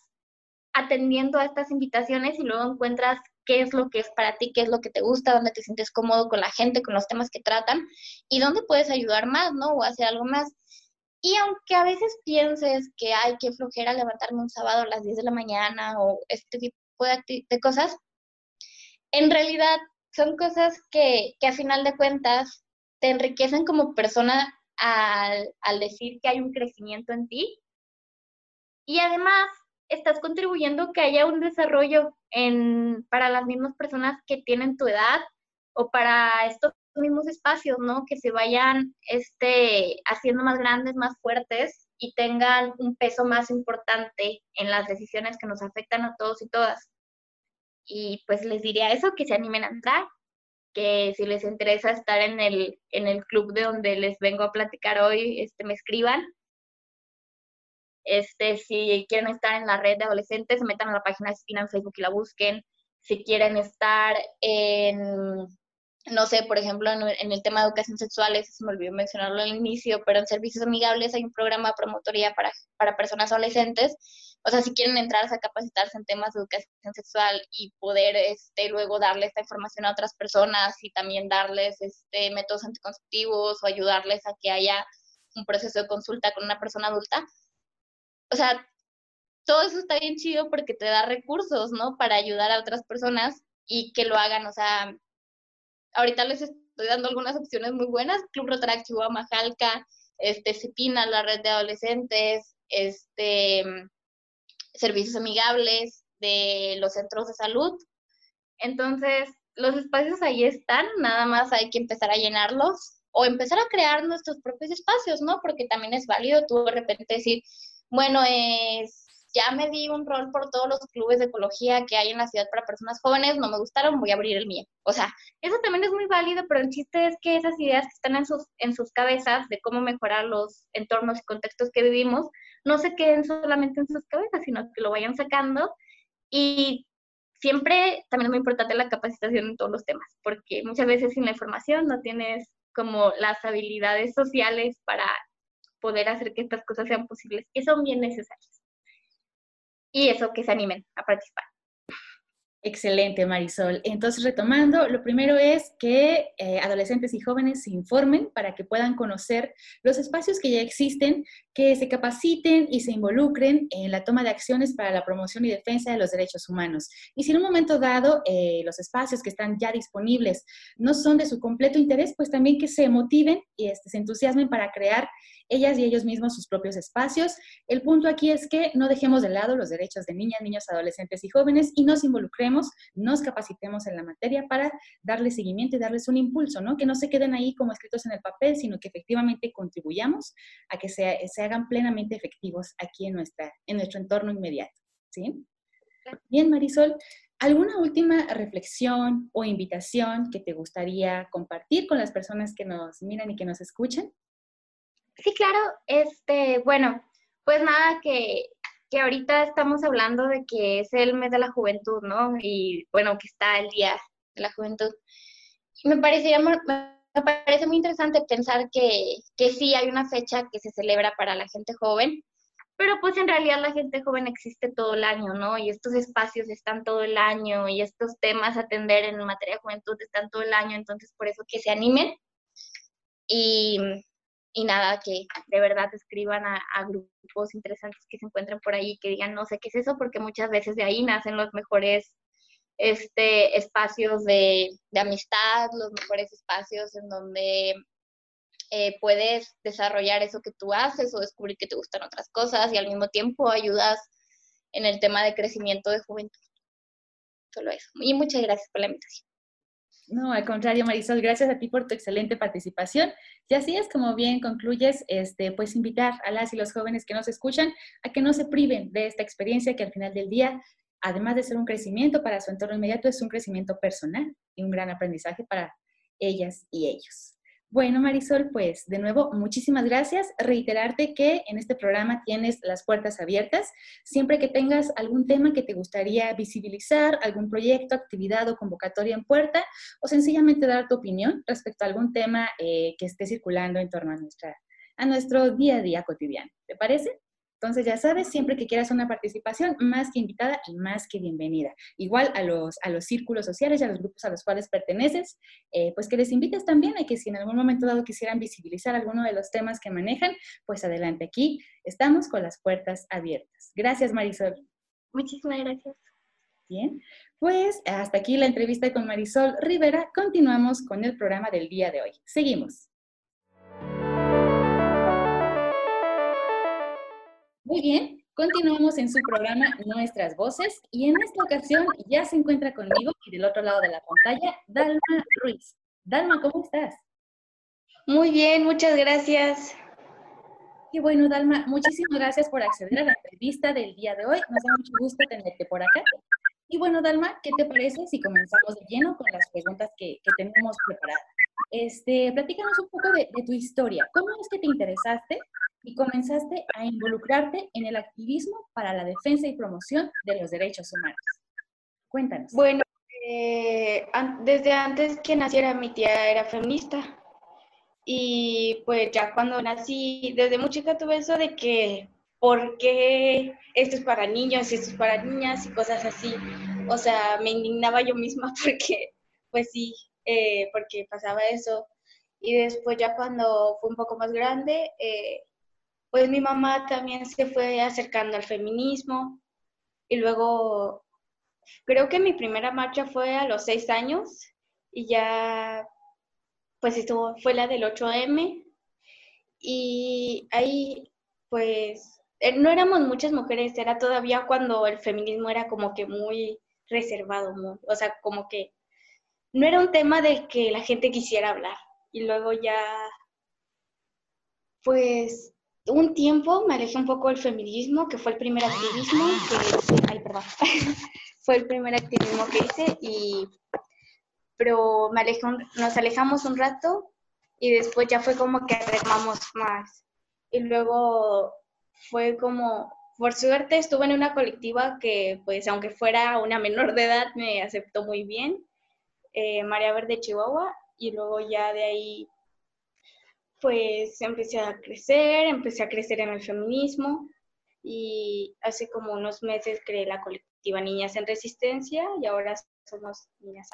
atendiendo a estas invitaciones y luego encuentras qué es lo que es para ti, qué es lo que te gusta, dónde te sientes cómodo con la gente, con los temas que tratan y dónde puedes ayudar más, ¿no? O hacer algo más. Y aunque a veces pienses que hay que flojera levantarme un sábado a las 10 de la mañana o este tipo de, cosas, en realidad son cosas que, que, a final de cuentas te enriquecen como persona al, al decir que hay un crecimiento en ti. Y además estás contribuyendo que haya un desarrollo en, para las mismas personas que tienen tu edad o para estos mismos espacios, ¿no? Que se vayan este, haciendo más grandes, más fuertes y tengan un peso más importante en las decisiones que nos afectan a todos y todas. Y pues les diría eso, que se animen a entrar, que si les interesa estar en el, en el club de donde les vengo a platicar hoy, este, me escriban este, si quieren estar en la red de adolescentes, se metan a la página de Spina en Facebook y la busquen. Si quieren estar en, no sé, por ejemplo, en, el tema de educación sexual, eso se me olvidó mencionarlo al inicio, pero en servicios amigables hay un programa de promotoría para, para personas adolescentes. O sea, si quieren entrar a capacitarse en temas de educación sexual y poder este, luego darle esta información a otras personas y también darles este, métodos anticonceptivos o ayudarles a que haya un proceso de consulta con una persona adulta, o sea, todo eso está bien chido porque te da recursos, ¿no? Para ayudar a otras personas y que lo hagan, o sea, ahorita les estoy dando algunas opciones muy buenas, Club Rotaract Chihuahua Majalca, este, Cepina, la red de adolescentes, este, servicios amigables de los centros de salud. Entonces, los espacios ahí están, nada más hay que empezar a llenarlos o empezar a crear nuestros propios espacios, ¿no? Porque también es válido tú de repente decir, bueno, es, ya me di un rol por todos los clubes de ecología que hay en la ciudad para personas jóvenes, no me gustaron, voy a abrir el mío. O sea, eso también es muy válido, pero el chiste es que esas ideas que están en sus, en sus cabezas de cómo mejorar los entornos y contextos que vivimos, no se queden solamente en sus cabezas, sino que lo vayan sacando y siempre también es muy importante la capacitación en todos los temas, porque muchas veces sin la información no tienes como las habilidades sociales para poder hacer que estas cosas sean posibles, que son bien necesarias. Y eso, que se animen a participar. Excelente, Marisol. Entonces, retomando, lo primero es que eh, adolescentes y jóvenes se informen para que puedan conocer los espacios que ya existen, que se capaciten y se involucren en la toma de acciones para la promoción y defensa de los derechos humanos. Y si en un momento dado eh, los espacios que están ya disponibles no son de su completo interés, pues también que se motiven y este, se entusiasmen para crear ellas y ellos mismos sus propios espacios. El punto aquí es que no dejemos de lado los derechos de niñas, niños, adolescentes y jóvenes y nos involucremos, nos capacitemos en la materia para darle seguimiento y darles un impulso, ¿no? Que no se queden ahí como escritos en el papel, sino que efectivamente contribuyamos a que se, se hagan plenamente efectivos aquí en, nuestra, en nuestro entorno inmediato, ¿sí? Bien, Marisol, ¿Alguna última reflexión o invitación que te gustaría compartir con las personas que nos miran y que nos escuchan? Sí, claro. Este, bueno, pues nada, que, que ahorita estamos hablando de que es el mes de la juventud, ¿no? Y bueno, que está el Día de la Juventud. me parecería, me parece muy interesante pensar que, que sí hay una fecha que se celebra para la gente joven, pero pues en realidad la gente joven existe todo el año, ¿no? Y estos espacios están todo el año y estos temas a atender en materia de juventud están todo el año, entonces por eso que se animen. Y y nada, que de verdad escriban a, grupos interesantes que se encuentren por ahí, que digan, no sé qué es eso, porque muchas veces de ahí nacen los mejores este, espacios de, amistad, los mejores espacios en donde eh, puedes desarrollar eso que tú haces o descubrir que te gustan otras cosas y al mismo tiempo ayudas en el tema de crecimiento de juventud. Solo eso. Y muchas gracias por la invitación. No, al contrario, Marisol, gracias a ti por tu excelente participación. Y así es como bien concluyes, este, pues invitar a las y los jóvenes que nos escuchan a que no se priven de esta experiencia que al final del día, además de ser un crecimiento para su entorno inmediato, es un crecimiento personal y un gran aprendizaje para ellas y ellos. Bueno, Marisol, pues de nuevo, muchísimas gracias. Reiterarte que en este programa tienes las puertas abiertas. Siempre que tengas algún tema que te gustaría visibilizar, algún proyecto, actividad o convocatoria en puerta, o sencillamente dar tu opinión respecto a algún tema eh, que esté circulando en torno a, nuestro día a día cotidiano. ¿Te parece? Entonces, ya sabes, siempre que quieras una participación, más que invitada y más que bienvenida. Igual a los, a los círculos sociales y a los grupos a los cuales perteneces, eh, pues que les invites también a que si en algún momento dado quisieran visibilizar alguno de los temas que manejan, pues adelante, aquí estamos con las puertas abiertas. Gracias, Marisol. Muchísimas gracias. Bien, pues hasta aquí la entrevista con Marisol Rivera. Continuamos con el programa del día de hoy. Seguimos. Muy bien, continuamos en su programa Nuestras Voces y en esta ocasión ya se encuentra conmigo y del otro lado de la pantalla Dalma Ruiz. Dalma, ¿cómo estás? Muy bien, muchas gracias. Qué bueno, Dalma, muchísimas gracias por acceder a la entrevista del día de hoy. Nos da mucho gusto tenerte por acá. Y bueno, Dalma, ¿qué te parece si comenzamos de lleno con las preguntas que, que tenemos preparadas? Este, platícanos un poco de, de tu historia. ¿Cómo es que te interesaste y comenzaste a involucrarte en el activismo para la defensa y promoción de los derechos humanos. Cuéntanos. Bueno, eh, desde antes que naciera mi tía era feminista y pues ya cuando nací, desde muy chica tuve eso de que, ¿por qué esto es para niños y esto es para niñas y cosas así? O sea, me indignaba yo misma porque, pues sí, eh, porque pasaba eso. Y después ya cuando fue un poco más grande, eh, pues mi mamá también se fue acercando al feminismo y luego creo que mi primera marcha fue a los seis años y ya pues estuvo, fue la del 8M y ahí pues no éramos muchas mujeres, era todavía cuando el feminismo era como que muy reservado, o sea, como que no era un tema de que la gente quisiera hablar. Y luego ya, pues un tiempo me alejé un poco del feminismo, que fue el primer activismo que ay, perdón, fue el primer activismo que hice y pero me alejé nos alejamos un rato y después ya fue como que arreglamos más. Y luego fue como, por suerte estuve en una colectiva que pues aunque fuera una menor de edad me aceptó muy bien, eh, María Verde Chihuahua, y luego ya de ahí pues empecé a crecer, empecé a crecer en el feminismo y hace como unos meses creé la colectiva Niñas en Resistencia y ahora somos niñas,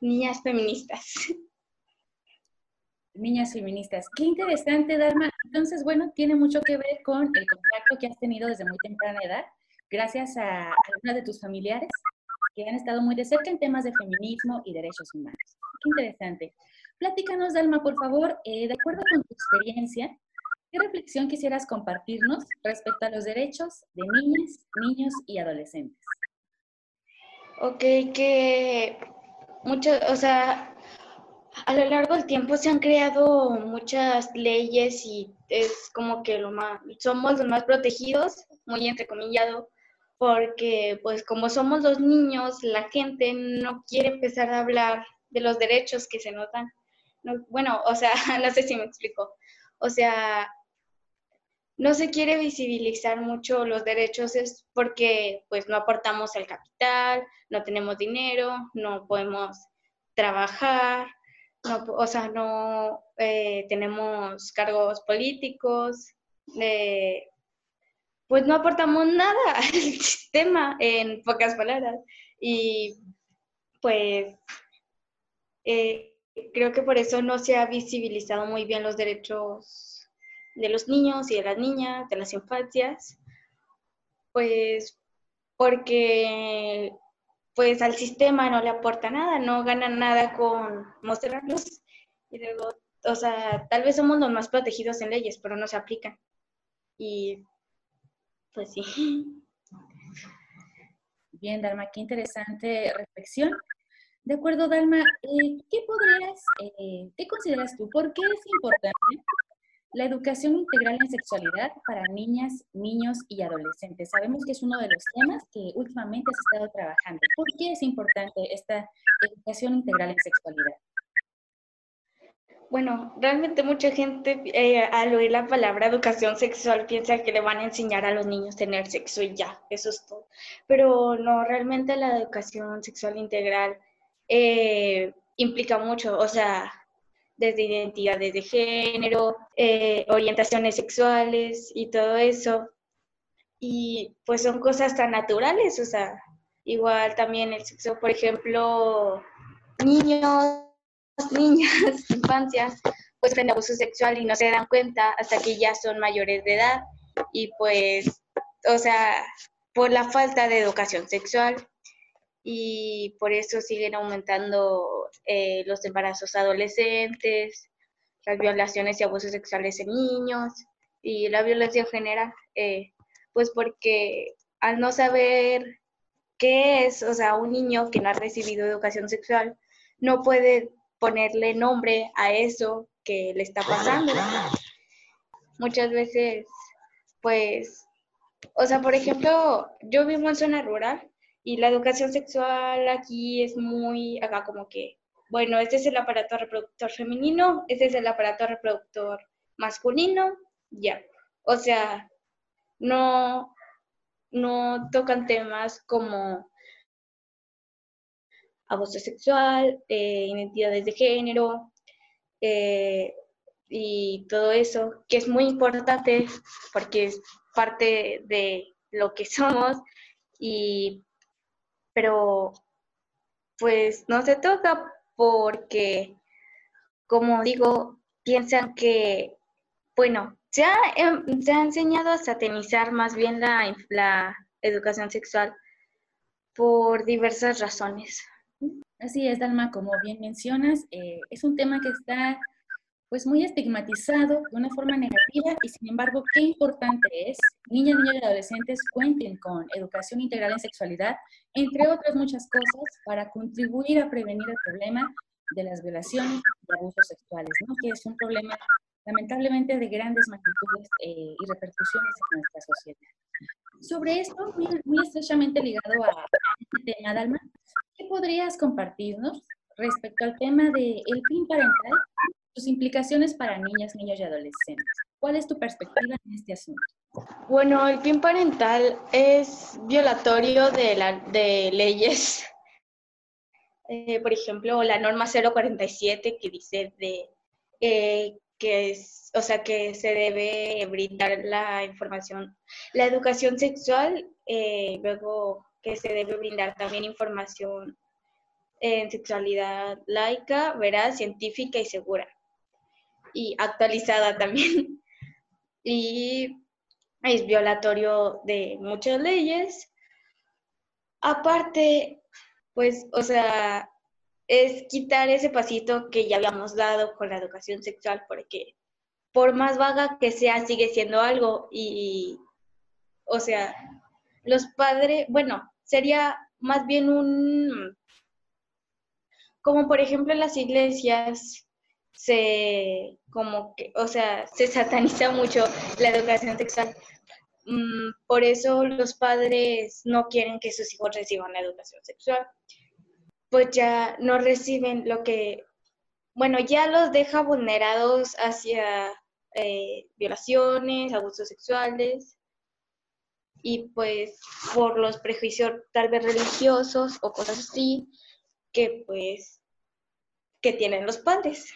niñas feministas. Niñas feministas. Qué interesante, Dharma. Entonces, bueno, tiene mucho que ver con el contacto que has tenido desde muy temprana edad, gracias a algunas de tus familiares que han estado muy de cerca en temas de feminismo y derechos humanos. Qué interesante. Platícanos, Dalma, por favor, eh, de acuerdo con tu experiencia, ¿qué reflexión quisieras compartirnos respecto a los derechos de niñas, niños y adolescentes? Ok, que mucho, o sea, a lo largo del tiempo se han creado muchas leyes y es como que lo más, somos los más protegidos, muy entrecomillado, porque pues como somos los niños, la gente no quiere empezar a hablar de los derechos que se notan bueno, o sea, no sé si me explico. O sea, no se quiere visibilizar mucho los derechos es porque pues no aportamos el capital, no tenemos dinero, no podemos trabajar, no, o sea, no eh, tenemos cargos políticos, eh, pues no aportamos nada al sistema, en pocas palabras. Y pues eh, creo que por eso no se ha visibilizado muy bien los derechos de los niños y de las niñas, de las infancias, pues porque pues al sistema no le aporta nada, no ganan nada con mostrarlos. Y luego, o sea, tal vez somos los más protegidos en leyes, pero no se aplican. Y pues sí. Bien, Dalma, qué interesante reflexión. De acuerdo, Dalma, eh, ¿qué podrías, eh, qué consideras tú? ¿Por qué es importante la educación integral en sexualidad para niñas, niños y adolescentes? Sabemos que es uno de los temas que últimamente has estado trabajando. ¿Por qué es importante esta educación integral en sexualidad? Bueno, realmente mucha gente eh, al oír la palabra educación sexual piensa que le van a enseñar a los niños tener sexo y ya, eso es todo. Pero no, realmente la educación sexual integral eh, implica mucho, o sea, desde identidades de género, eh, orientaciones sexuales y todo eso. Y pues son cosas tan naturales, o sea, igual también el sexo, por ejemplo, niños niñas, infancias, pues sufren abuso sexual y no se dan cuenta hasta que ya son mayores de edad y pues, o sea, por la falta de educación sexual y por eso siguen aumentando eh, los embarazos adolescentes, las violaciones y abusos sexuales en niños y la violencia en eh, pues porque al no saber qué es, o sea, un niño que no ha recibido educación sexual, no puede ponerle nombre a eso que le está pasando. Muchas veces, pues, o sea, por ejemplo, yo vivo en zona rural y la educación sexual aquí es muy, acá como que, bueno, este es el aparato reproductor femenino, este es el aparato reproductor masculino, ya. O sea, no, no tocan temas como abuso sexual, eh, identidades de género eh, y todo eso, que es muy importante porque es parte de lo que somos, y, pero pues no se toca porque, como digo, piensan que, bueno, se ha, em, se ha enseñado a satanizar más bien la, la educación sexual por diversas razones. Así es, Dalma, como bien mencionas, eh, es un tema que está pues muy estigmatizado de una forma negativa y sin embargo, qué importante es niñas, niños y adolescentes cuenten con educación integral en sexualidad, entre otras muchas cosas, para contribuir a prevenir el problema de las violaciones y abusos sexuales, ¿no? que es un problema lamentablemente de grandes magnitudes eh, y repercusiones en nuestra sociedad. Sobre esto, muy, muy estrechamente ligado a este tema, Dalma, ¿Qué podrías compartirnos respecto al tema del el PIN parental, sus implicaciones para niñas, niños y adolescentes? ¿Cuál es tu perspectiva en este asunto? Bueno, el PIN parental es violatorio de, la, de leyes. Eh, por ejemplo, la norma 047 que dice de eh, que es, o sea, que se debe brindar la información, la educación sexual, eh, luego que se debe brindar también información en sexualidad laica, veraz, científica y segura. Y actualizada también. y es violatorio de muchas leyes. Aparte, pues, o sea, es quitar ese pasito que ya habíamos dado con la educación sexual, porque por más vaga que sea, sigue siendo algo. Y, o sea, los padres, bueno, sería más bien un, como por ejemplo en las iglesias se, como que, o sea, se sataniza mucho la educación sexual. Mm, por eso los padres no quieren que sus hijos reciban la educación sexual. Pues ya no reciben lo que, bueno, ya los deja vulnerados hacia eh, violaciones, abusos sexuales y pues por los prejuicios tal vez religiosos o cosas así que pues que tienen los padres.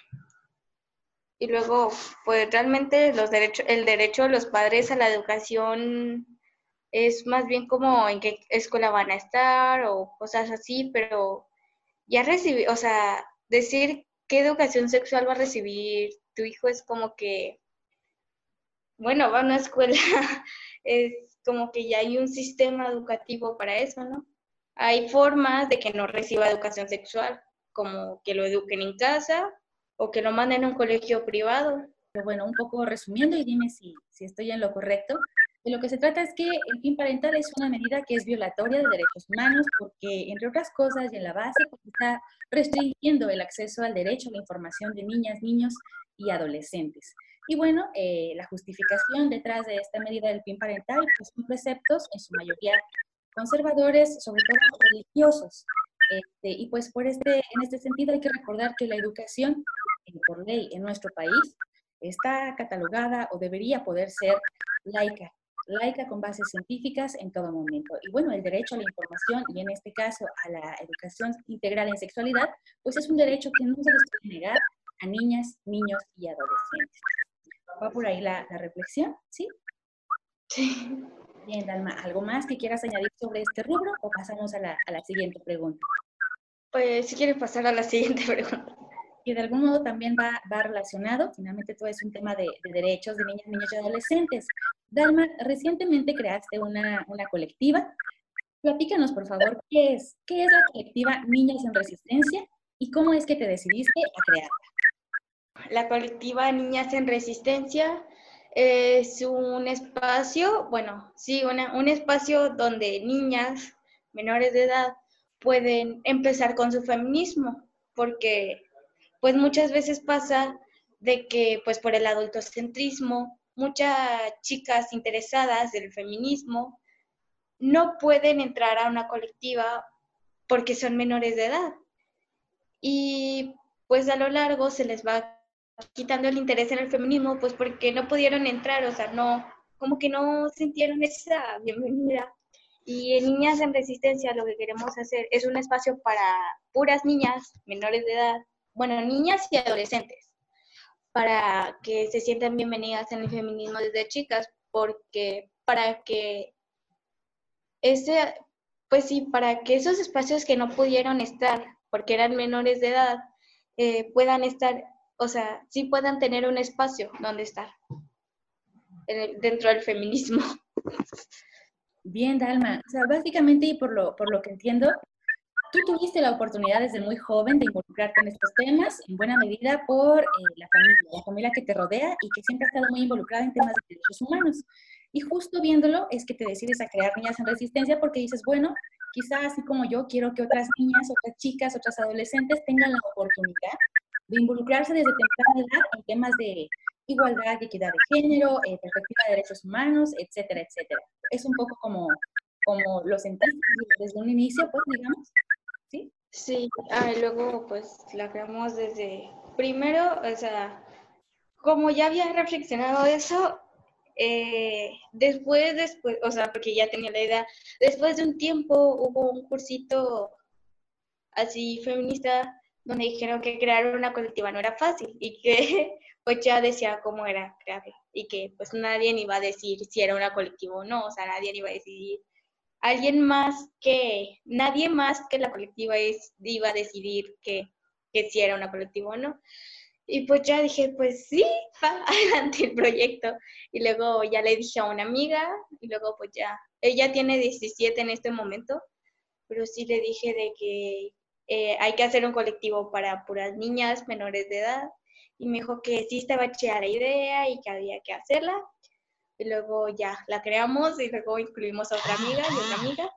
Y luego, pues realmente los derechos, el derecho de los padres a la educación es más bien como en qué escuela van a estar o cosas así, pero ya recibir, o sea, decir qué educación sexual va a recibir tu hijo es como que, bueno, va a una escuela, es como que ya hay un sistema educativo para eso, ¿no? hay formas de que no reciba educación sexual, como que lo eduquen en casa o que lo manden a un colegio privado. Pero bueno, un poco resumiendo y dime si, si estoy en lo correcto. De lo que se trata es que el fin parental es una medida que es violatoria de derechos humanos porque, entre otras cosas, y en la base, pues, está restringiendo el acceso al derecho a la información de niñas, niños y adolescentes. Y bueno, eh, la justificación detrás de esta medida del fin parental pues, son preceptos, en su mayoría conservadores, sobre todo religiosos. Este, y pues por este, en este sentido hay que recordar que la educación, eh, por ley en nuestro país, está catalogada o debería poder ser laica, laica con bases científicas en todo momento. Y bueno, el derecho a la información y en este caso a la educación integral en sexualidad, pues es un derecho que no se les puede negar a niñas, niños y adolescentes. ¿Va por ahí la, reflexión? ¿Sí? Sí. Bien, Dalma, ¿algo más que quieras añadir sobre este rubro o pasamos a la, a la siguiente pregunta? Pues si quieres pasar a la siguiente pregunta. Y de algún modo también va, va relacionado, finalmente todo es un tema de, de, derechos de niñas, niños y adolescentes. Dalma, recientemente creaste una, una colectiva. Platícanos, por favor, ¿qué es? ¿Qué es la colectiva Niñas en Resistencia y cómo es que te decidiste a crearla? La colectiva Niñas en Resistencia es un espacio, bueno, sí, un espacio donde niñas menores de edad pueden empezar con su feminismo, porque pues muchas veces pasa de que pues por el adultocentrismo, muchas chicas interesadas del feminismo no pueden entrar a una colectiva porque son menores de edad. Y pues a lo largo se les va quitando el interés en el feminismo, pues porque no pudieron entrar, o sea, no, como que no sintieron esa bienvenida. Y en Niñas en Resistencia lo que queremos hacer es un espacio para puras niñas menores de edad, bueno, niñas y adolescentes, para que se sientan bienvenidas en el feminismo desde chicas, porque para que ese, pues sí, para que esos espacios que no pudieron estar porque eran menores de edad, eh, puedan estar o sea, sí puedan tener un espacio donde estar dentro del feminismo. Bien, Dalma. O sea, básicamente, y por lo, por lo que entiendo, tú tuviste la oportunidad desde muy joven de involucrarte en estos temas, en buena medida por eh, la familia, la familia que te rodea y que siempre ha estado muy involucrada en temas de derechos humanos. Y justo viéndolo es que te decides a crear Niñas en Resistencia porque dices, bueno, quizás así como yo quiero que otras niñas, otras chicas, otras adolescentes tengan la oportunidad de involucrarse desde temprana edad en temas de igualdad y equidad de género, eh, perspectiva de derechos humanos, etcétera, etcétera. Es un poco como, como lo sentiste desde un inicio, pues, digamos, ¿sí? Sí, ah, luego pues la creamos desde, primero, o sea, como ya había reflexionado eso, eh, después, después, o sea, porque ya tenía la idea, después de un tiempo hubo un cursito así feminista donde dijeron que crear una colectiva no era fácil y que pues ya decía cómo era crearla y que pues nadie iba a decir si era una colectiva o no, o sea, nadie iba a decidir. Alguien más que, nadie más que la colectiva es, iba a decidir que, que si era una colectiva o no. Y pues ya dije, pues sí, adelante el proyecto. Y luego ya le dije a una amiga y luego pues ya, ella tiene 17 en este momento, pero sí le dije de que eh, hay que hacer un colectivo para puras niñas menores de edad. Y me dijo que sí estaba chida la idea y que había que hacerla. Y luego ya la creamos y luego incluimos a otra amiga y otra amiga.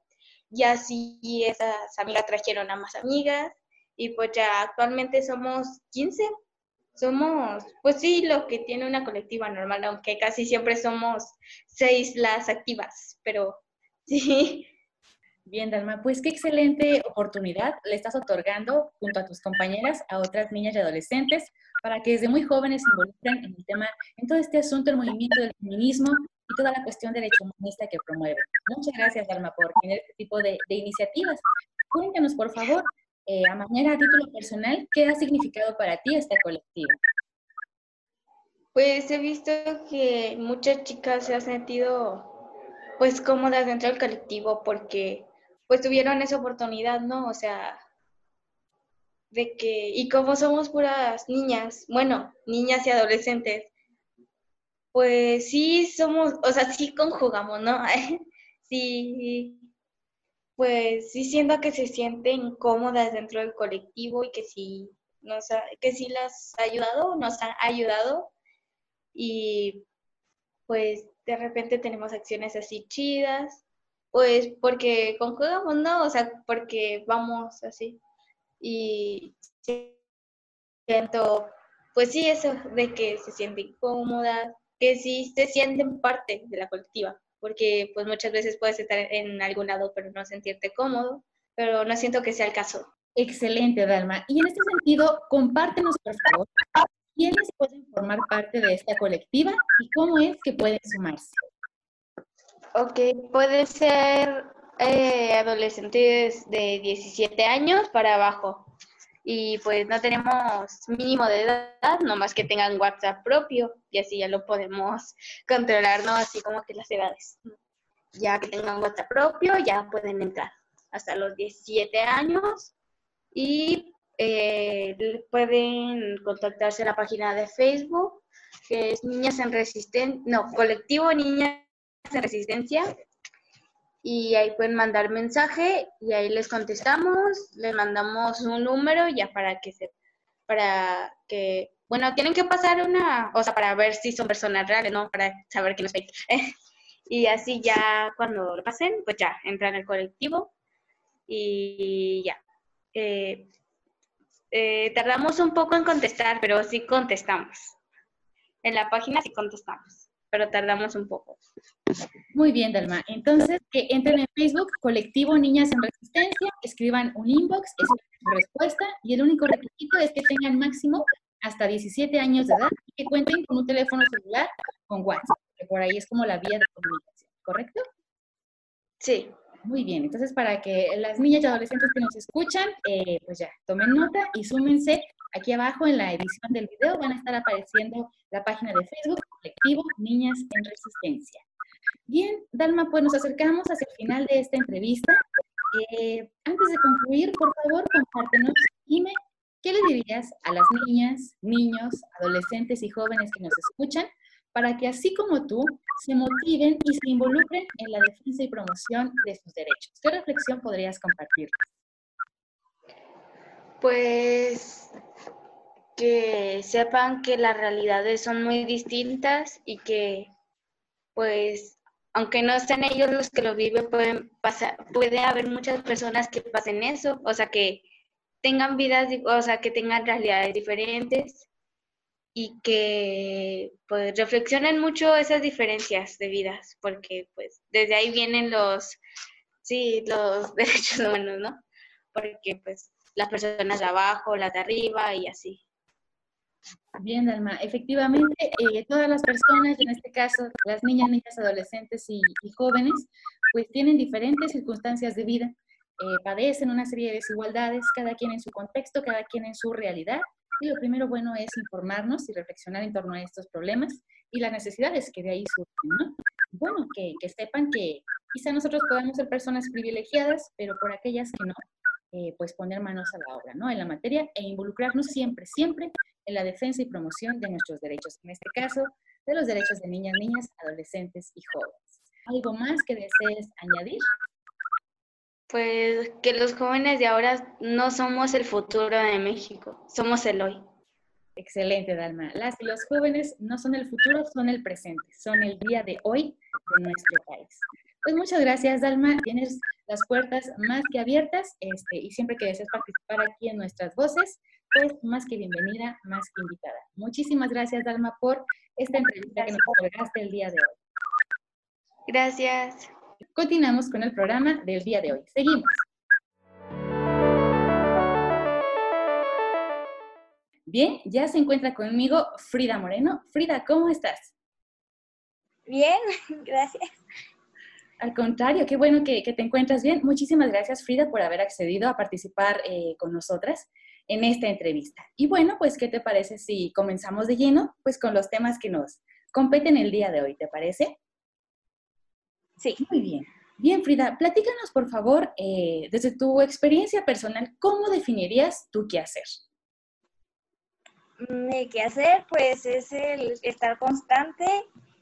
Y así esas amigas trajeron a más amigas. Y pues ya actualmente somos 15. Somos, pues sí, lo que tiene una colectiva normal, aunque casi siempre somos seis las activas, pero sí, Bien, Dalma, pues qué excelente oportunidad le estás otorgando junto a tus compañeras a otras niñas y adolescentes para que desde muy jóvenes se involucren en el tema, en todo este asunto del movimiento del feminismo y toda la cuestión derecho humanista que promueve. Muchas gracias, Dalma, por tener este tipo de, iniciativas. Cuéntanos, por favor, eh, a manera, a título personal, ¿qué ha significado para ti esta colectiva? Pues he visto que muchas chicas se han sentido pues cómodas dentro del colectivo porque pues tuvieron esa oportunidad, ¿no? O sea, de que, y como somos puras niñas, bueno, niñas y adolescentes, pues sí somos, o sea, sí conjugamos, ¿no? sí, pues sí siento que se sienten cómodas dentro del colectivo y que sí, nos ha, que sí las ha ayudado, nos ha ayudado y pues de repente tenemos acciones así chidas, pues porque conjugamos, ¿no? O sea, porque vamos así y siento, pues sí, eso de que se sienten cómodas, que sí se sienten parte de la colectiva, porque pues muchas veces puedes estar en algún lado pero no sentirte cómodo, pero no siento que sea el caso. Excelente, Dalma. Y en este sentido, compártenos, por favor, quiénes pueden formar parte de esta colectiva y cómo es que pueden sumarse. Ok, puede ser eh, adolescentes de 17 años para abajo. Y pues no tenemos mínimo de edad, nomás que tengan WhatsApp propio y así ya lo podemos controlar, ¿no? Así como que las edades. Ya que tengan WhatsApp propio, ya pueden entrar hasta los 17 años y eh, pueden contactarse a la página de Facebook, que es Niñas en Resistencia, no, Colectivo Niñas en Resistencia, y ahí pueden mandar mensaje y ahí les contestamos, les mandamos un número ya para que se, para que, bueno, tienen que pasar una, o sea, para ver si son personas reales, ¿no? Para saber que no es fake. y así ya cuando lo pasen, pues ya entran al colectivo y ya. Eh, eh, tardamos un poco en contestar, pero sí contestamos. En la página sí contestamos, pero tardamos un poco. Muy bien, Dalma. Entonces, que entren en Facebook, Colectivo Niñas en Resistencia, escriban un inbox, es su respuesta, y el único requisito es que tengan máximo hasta 17 años de edad y que cuenten con un teléfono celular con WhatsApp, que por ahí es como la vía de comunicación, ¿correcto? Sí. Muy bien, entonces para que las niñas y adolescentes que nos escuchan, eh, pues ya, tomen nota y súmense. Aquí abajo en la edición del video van a estar apareciendo la página de Facebook, Colectivo Niñas en Resistencia. Bien, Dalma, pues nos acercamos hacia el final de esta entrevista. Eh, antes de concluir, por favor, compártenos, dime, ¿qué le dirías a las niñas, niños, adolescentes y jóvenes que nos escuchan para que así como tú se motiven y se involucren en la defensa y promoción de sus derechos. ¿Qué reflexión podrías compartir? Pues que sepan que las realidades son muy distintas y que pues aunque no sean ellos los que lo viven, pueden pasar, puede haber muchas personas que pasen eso, o sea que tengan vidas, o sea que tengan realidades diferentes y que pues reflexionen mucho esas diferencias de vidas, porque pues desde ahí vienen los, sí, los derechos humanos, ¿no? Porque pues las personas de abajo, las de arriba y así. Bien, Dalma. Efectivamente, eh, todas las personas, en este caso las niñas, niñas, adolescentes y, jóvenes, pues tienen diferentes circunstancias de vida, eh, padecen una serie de desigualdades, cada quien en su contexto, cada quien en su realidad, y lo primero bueno es informarnos y reflexionar en torno a estos problemas y las necesidades que de ahí surgen, ¿no? Bueno, que, que sepan que quizá nosotros podamos ser personas privilegiadas, pero por aquellas que no, eh, pues poner manos a la obra, ¿no? En la materia e involucrarnos siempre, siempre en la defensa y promoción de nuestros derechos, en este caso, de los derechos de niñas, niñas, adolescentes y jóvenes. ¿Algo más que desees añadir? Pues que los jóvenes de ahora no somos el futuro de México, somos el hoy. Excelente, Dalma. Las y los jóvenes no son el futuro, son el presente, son el día de hoy de nuestro país. Pues muchas gracias, Dalma. Tienes las puertas más que abiertas este, y siempre que desees participar aquí en nuestras voces, pues más que bienvenida, más que invitada. Muchísimas gracias, Dalma, por esta entrevista que nos otorgaste el día de hoy. Gracias. Continuamos con el programa del día de hoy. Seguimos. Bien, ya se encuentra conmigo Frida Moreno. Frida, ¿cómo estás? Bien, gracias. Al contrario, qué bueno que, te encuentras bien. Muchísimas gracias, Frida, por haber accedido a participar eh, con nosotras en esta entrevista. Y bueno, pues, ¿qué te parece si comenzamos de lleno, pues, con los temas que nos competen el día de hoy? ¿Te parece? Sí. Muy bien. Bien, Frida, platícanos, por favor, eh, desde tu experiencia personal, ¿cómo definirías tu qué hacer? Mi qué hacer, pues, es el estar constante,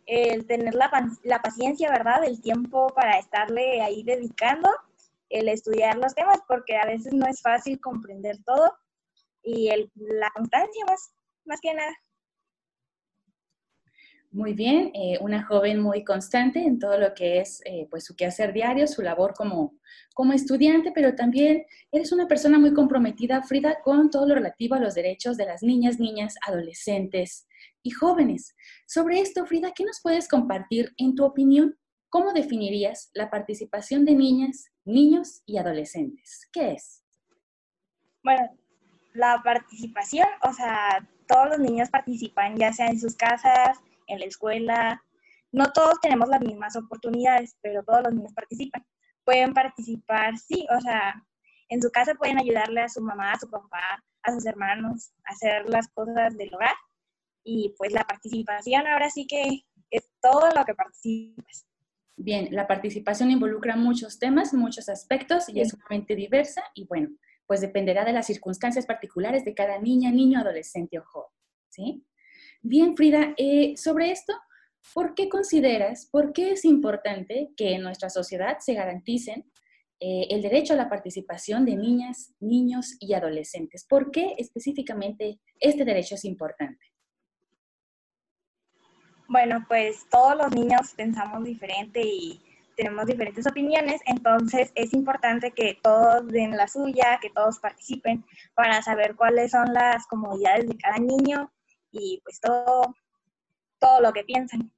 el tener la, la paciencia, ¿verdad? El tiempo para estarle ahí dedicando el estudiar los temas porque a veces no es fácil comprender todo y el, la constancia más, más que nada. Muy bien, eh, una joven muy constante en todo lo que es eh, pues su quehacer diario, su labor como, como estudiante, pero también eres una persona muy comprometida, Frida, con todo lo relativo a los derechos de las niñas, niñas, adolescentes y jóvenes. Sobre esto, Frida, ¿qué nos puedes compartir en tu opinión? ¿Cómo definirías la participación de niñas, niños y adolescentes? ¿Qué es? Bueno, la participación, o sea, todos los niños participan, ya sea en sus casas, en la escuela. No todos tenemos las mismas oportunidades, pero todos los niños participan. Pueden participar, sí, o sea, en su casa pueden ayudarle a su mamá, a su papá, a sus hermanos a hacer las cosas del hogar. Y pues la participación ahora sí que es todo lo que participas. Bien, la participación involucra muchos temas, muchos aspectos y es sumamente diversa y bueno, pues dependerá de las circunstancias particulares de cada niña, niño, adolescente o joven, ¿sí? Bien, Frida, eh, sobre esto, ¿por qué consideras, por qué es importante que en nuestra sociedad se garanticen eh, el derecho a la participación de niñas, niños y adolescentes? ¿Por qué específicamente este derecho es importante? Bueno, pues todos los niños pensamos diferente y tenemos diferentes opiniones, entonces es importante que todos den la suya, que todos participen para saber cuáles son las comodidades de cada niño y pues todo, todo lo que piensan.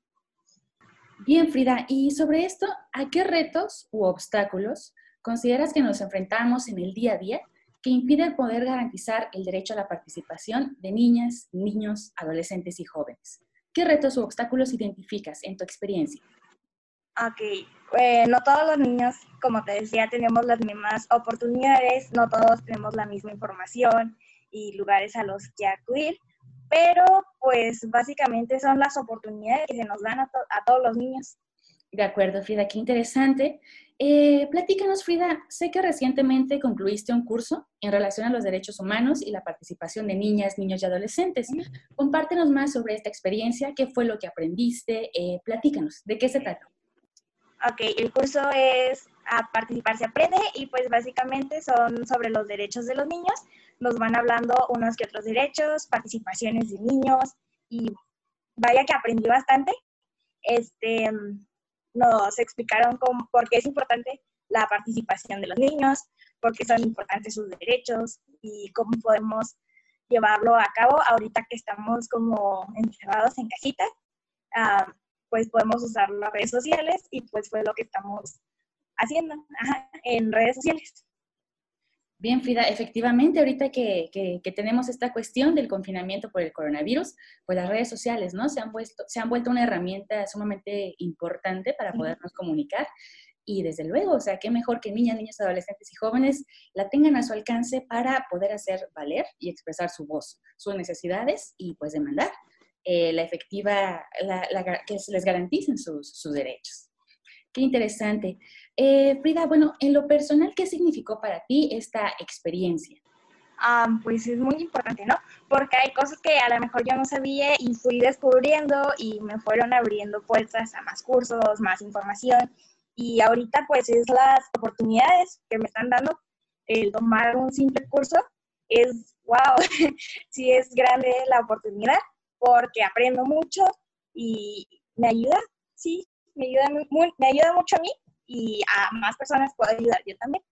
Bien, Frida, y sobre esto, ¿a qué retos u obstáculos consideras que nos enfrentamos en el día a día que impiden poder garantizar el derecho a la participación de niñas, niños, adolescentes y jóvenes? ¿Qué retos u obstáculos identificas en tu experiencia? Ok, eh, no todos los niños, como te decía, tenemos las mismas oportunidades, no todos tenemos la misma información y lugares a los que acudir pero pues básicamente son las oportunidades que se nos dan a, todos los niños. De acuerdo, Frida, qué interesante. Eh, platícanos, Frida, sé que recientemente concluiste un curso en relación a los derechos humanos y la participación de niñas, niños y adolescentes. Compártenos más sobre esta experiencia, qué fue lo que aprendiste, eh, platícanos, ¿de qué se trata? Ok, el curso es a participar se aprende y pues básicamente son sobre los derechos de los niños. Nos van hablando unos que otros derechos, participaciones de niños y vaya que aprendí bastante. Este, nos explicaron cómo, por qué es importante la participación de los niños, por qué son importantes sus derechos y cómo podemos llevarlo a cabo ahorita que estamos como encerrados en casitas. Ah, pues podemos usar las redes sociales y pues fue lo que estamos haciendo en redes sociales. Bien, Frida, efectivamente, ahorita que, que, tenemos esta cuestión del confinamiento por el coronavirus, pues las redes sociales, ¿no? Se han, vuelto, se han vuelto una herramienta sumamente importante para podernos comunicar. Y desde luego, o sea, qué mejor que niñas, niños, adolescentes y jóvenes la tengan a su alcance para poder hacer valer y expresar su voz, sus necesidades y pues demandar eh, la efectiva, que les garanticen sus, sus, derechos. Qué interesante. Eh, Frida, bueno, en lo personal, ¿qué significó para ti esta experiencia? pues es muy importante, ¿no? Porque hay cosas que a lo mejor yo no sabía y fui descubriendo y me fueron abriendo puertas a más cursos, más información. Y ahorita pues es las oportunidades que me están dando el tomar un simple curso. Es, wow, sí es grande la oportunidad porque aprendo mucho y me ayuda, sí, me ayuda, me ayuda mucho a mí y a más personas puedo ayudar yo también.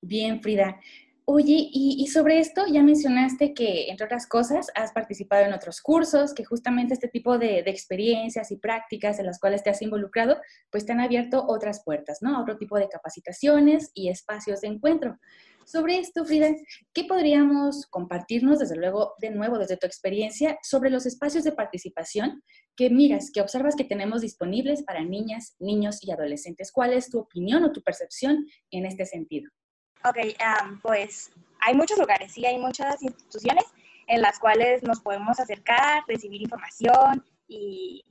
Bien, Frida. Oye, y, sobre esto ya mencionaste que, entre otras cosas, has participado en otros cursos, que justamente este tipo de, experiencias y prácticas en las cuales te has involucrado, pues te han abierto otras puertas, ¿no? Otro tipo de capacitaciones y espacios de encuentro. Sobre esto, Frida, ¿qué podríamos compartirnos, desde luego, de nuevo, desde tu experiencia, sobre los espacios de participación que miras, que observas que tenemos disponibles para niñas, niños y adolescentes? ¿Cuál es tu opinión o tu percepción en este sentido? Ok, pues hay muchos lugares, sí, hay muchas instituciones en las cuales nos podemos acercar, recibir información y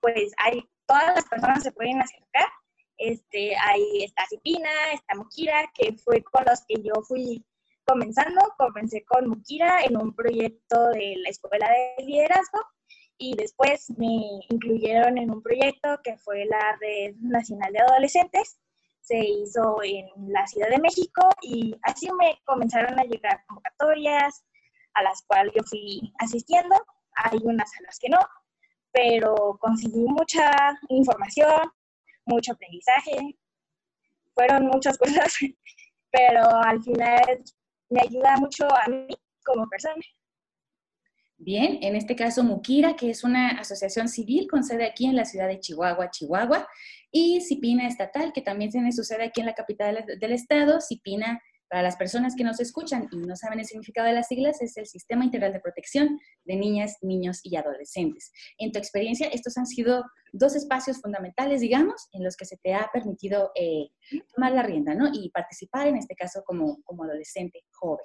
pues hay, todas las personas se pueden acercar. Este, ahí está Cipina, está Mukira, que fue con los que yo fui comenzando. Comencé con Mukira en un proyecto de la Escuela de Liderazgo y después me incluyeron en un proyecto que fue la Red Nacional de Adolescentes se hizo en la Ciudad de México y así me comenzaron a llegar convocatorias a las cuales yo fui asistiendo. Hay unas a las que no, pero conseguí mucha información, mucho aprendizaje. Fueron muchas cosas, pero al final me ayuda mucho a mí como persona. Bien, en este caso Mukira, que es una asociación civil con sede aquí en la ciudad de Chihuahua, Chihuahua, y Cipina Estatal, que también tiene su sede aquí en la capital del estado. Cipina, para las personas que nos escuchan y no saben el significado de las siglas, es el Sistema Integral de Protección de Niñas, Niños y Adolescentes. En tu experiencia, estos han sido dos espacios fundamentales, digamos, en los que se te ha permitido eh, tomar la rienda, ¿no? Y participar, en este caso, como, como adolescente joven.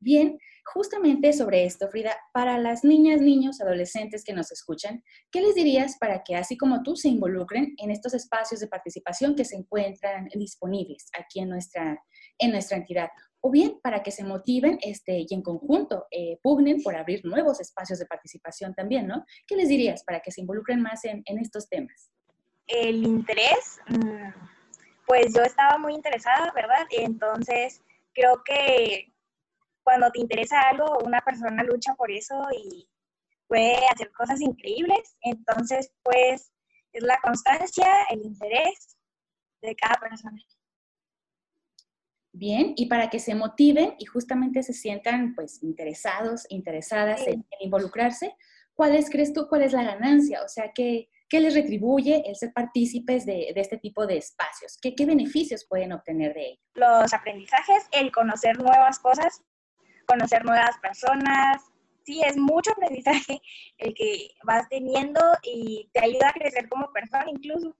Bien, justamente sobre esto, Frida, para las niñas, niños, adolescentes que nos escuchan, ¿qué les dirías para que así como tú se involucren en estos espacios de participación que se encuentran disponibles aquí en nuestra, en nuestra entidad? O bien para que se motiven este, y en conjunto eh, pugnen por abrir nuevos espacios de participación también, ¿no? ¿Qué les dirías para que se involucren más en, en estos temas? El interés, mm, pues yo estaba muy interesada, ¿verdad? Entonces creo que cuando te interesa algo, una persona lucha por eso y puede hacer cosas increíbles. Entonces, pues, es la constancia, el interés de cada persona. Bien, y para que se motiven y justamente se sientan pues interesados, interesadas en, involucrarse, ¿cuál es, crees tú, cuál es la ganancia? O sea, ¿qué, qué les retribuye el ser partícipes de, de este tipo de espacios? ¿Qué, ¿Qué beneficios pueden obtener de ello? Los aprendizajes, el conocer nuevas cosas, conocer nuevas personas. Sí, es mucho aprendizaje el que vas teniendo y te ayuda a crecer como persona incluso.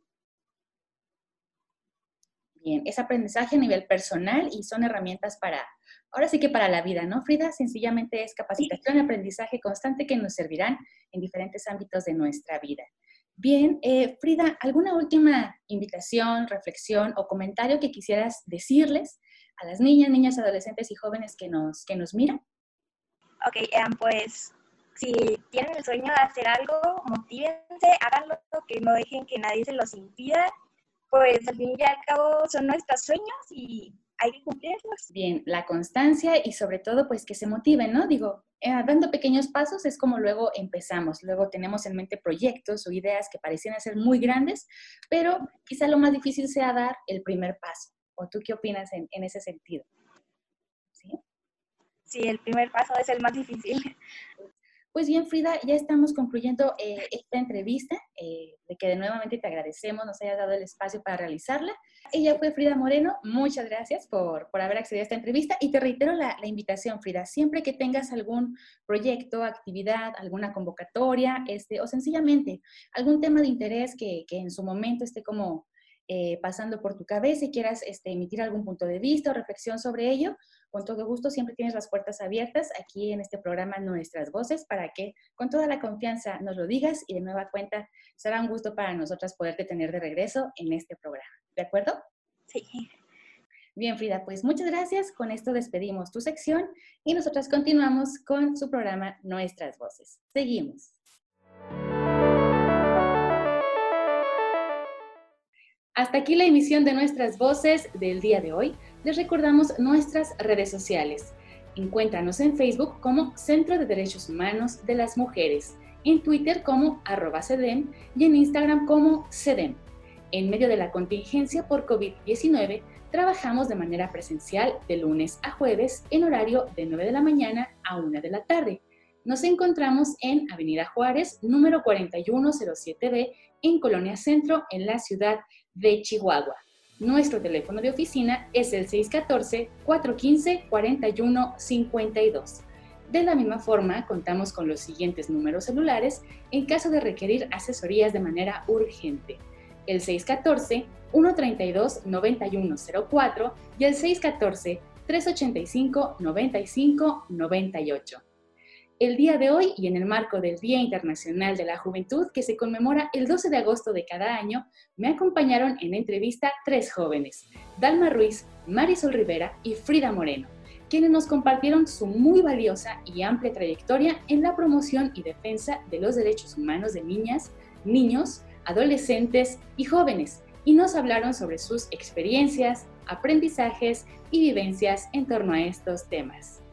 Es aprendizaje a nivel personal y son herramientas para, ahora sí que para la vida, ¿no, Frida? Sencillamente es capacitación aprendizaje constante que nos servirán en diferentes ámbitos de nuestra vida. Bien, eh, Frida, ¿alguna última invitación, reflexión o comentario que quisieras decirles a las niñas, niñas, adolescentes y jóvenes que nos, que nos miran? Ok, pues si tienen el sueño de hacer algo, motívense, háganlo, que no dejen que nadie se los impida, pues al fin y al cabo son nuestros sueños y hay que cumplirlos. Bien, la constancia y sobre todo pues que se motiven, ¿no? Digo, eh, dando pequeños pasos es como luego empezamos, luego tenemos en mente proyectos o ideas que parecían ser muy grandes, pero quizá lo más difícil sea dar el primer paso. ¿O tú qué opinas en, ese sentido? ¿Sí? sí, el primer paso es el más difícil. Pues bien, Frida, ya estamos concluyendo eh, esta entrevista, eh, de que de nuevamente te agradecemos, nos hayas dado el espacio para realizarla. Ella fue Frida Moreno, muchas gracias por, por haber accedido a esta entrevista y te reitero la, la, invitación, Frida, siempre que tengas algún proyecto, actividad, alguna convocatoria, este, o sencillamente algún tema de interés que, que en su momento esté como eh, pasando por tu cabeza y quieras este, emitir algún punto de vista o reflexión sobre ello, con todo gusto siempre tienes las puertas abiertas aquí en este programa Nuestras Voces para que con toda la confianza nos lo digas y de nueva cuenta será un gusto para nosotras poderte tener de regreso en este programa. ¿De acuerdo? Sí. Bien, Frida, pues muchas gracias. Con esto despedimos tu sección y nosotras continuamos con su programa Nuestras Voces. Seguimos. Hasta aquí la emisión de nuestras voces del día de hoy. Les recordamos nuestras redes sociales. Encuéntranos en Facebook como Centro de Derechos Humanos de las Mujeres, en Twitter como arroba CEDEM y en Instagram como CEDEM. En medio de la contingencia por COVID-19, trabajamos de manera presencial de lunes a jueves en horario de 9 de la mañana a 1 de la tarde. Nos encontramos en Avenida Juárez, número 4107B, en Colonia Centro, en la ciudad de Chihuahua. Nuestro teléfono de oficina es el 614-415-4152. De la misma forma, contamos con los siguientes números celulares en caso de requerir asesorías de manera urgente. El 614-132-9104 y el 614-385-9598 el día de hoy y en el marco del Día Internacional de la Juventud que se conmemora el 12 de agosto de cada año, me acompañaron en entrevista tres jóvenes, Dalma Ruiz, Marisol Rivera y Frida Moreno, quienes nos compartieron su muy valiosa y amplia trayectoria en la promoción y defensa de los derechos humanos de niñas, niños, adolescentes y jóvenes y nos hablaron sobre sus experiencias, aprendizajes y vivencias en torno a estos temas.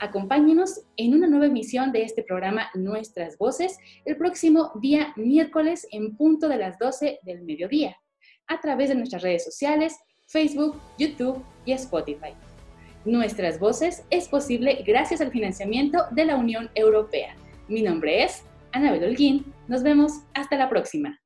Acompáñenos en una nueva emisión de este programa Nuestras Voces el próximo día miércoles en punto de las 12 del mediodía, a través de nuestras redes sociales, Facebook, YouTube y Spotify. Nuestras Voces es posible gracias al financiamiento de la Unión Europea. Mi nombre es Anabel Holguín. Nos vemos hasta la próxima.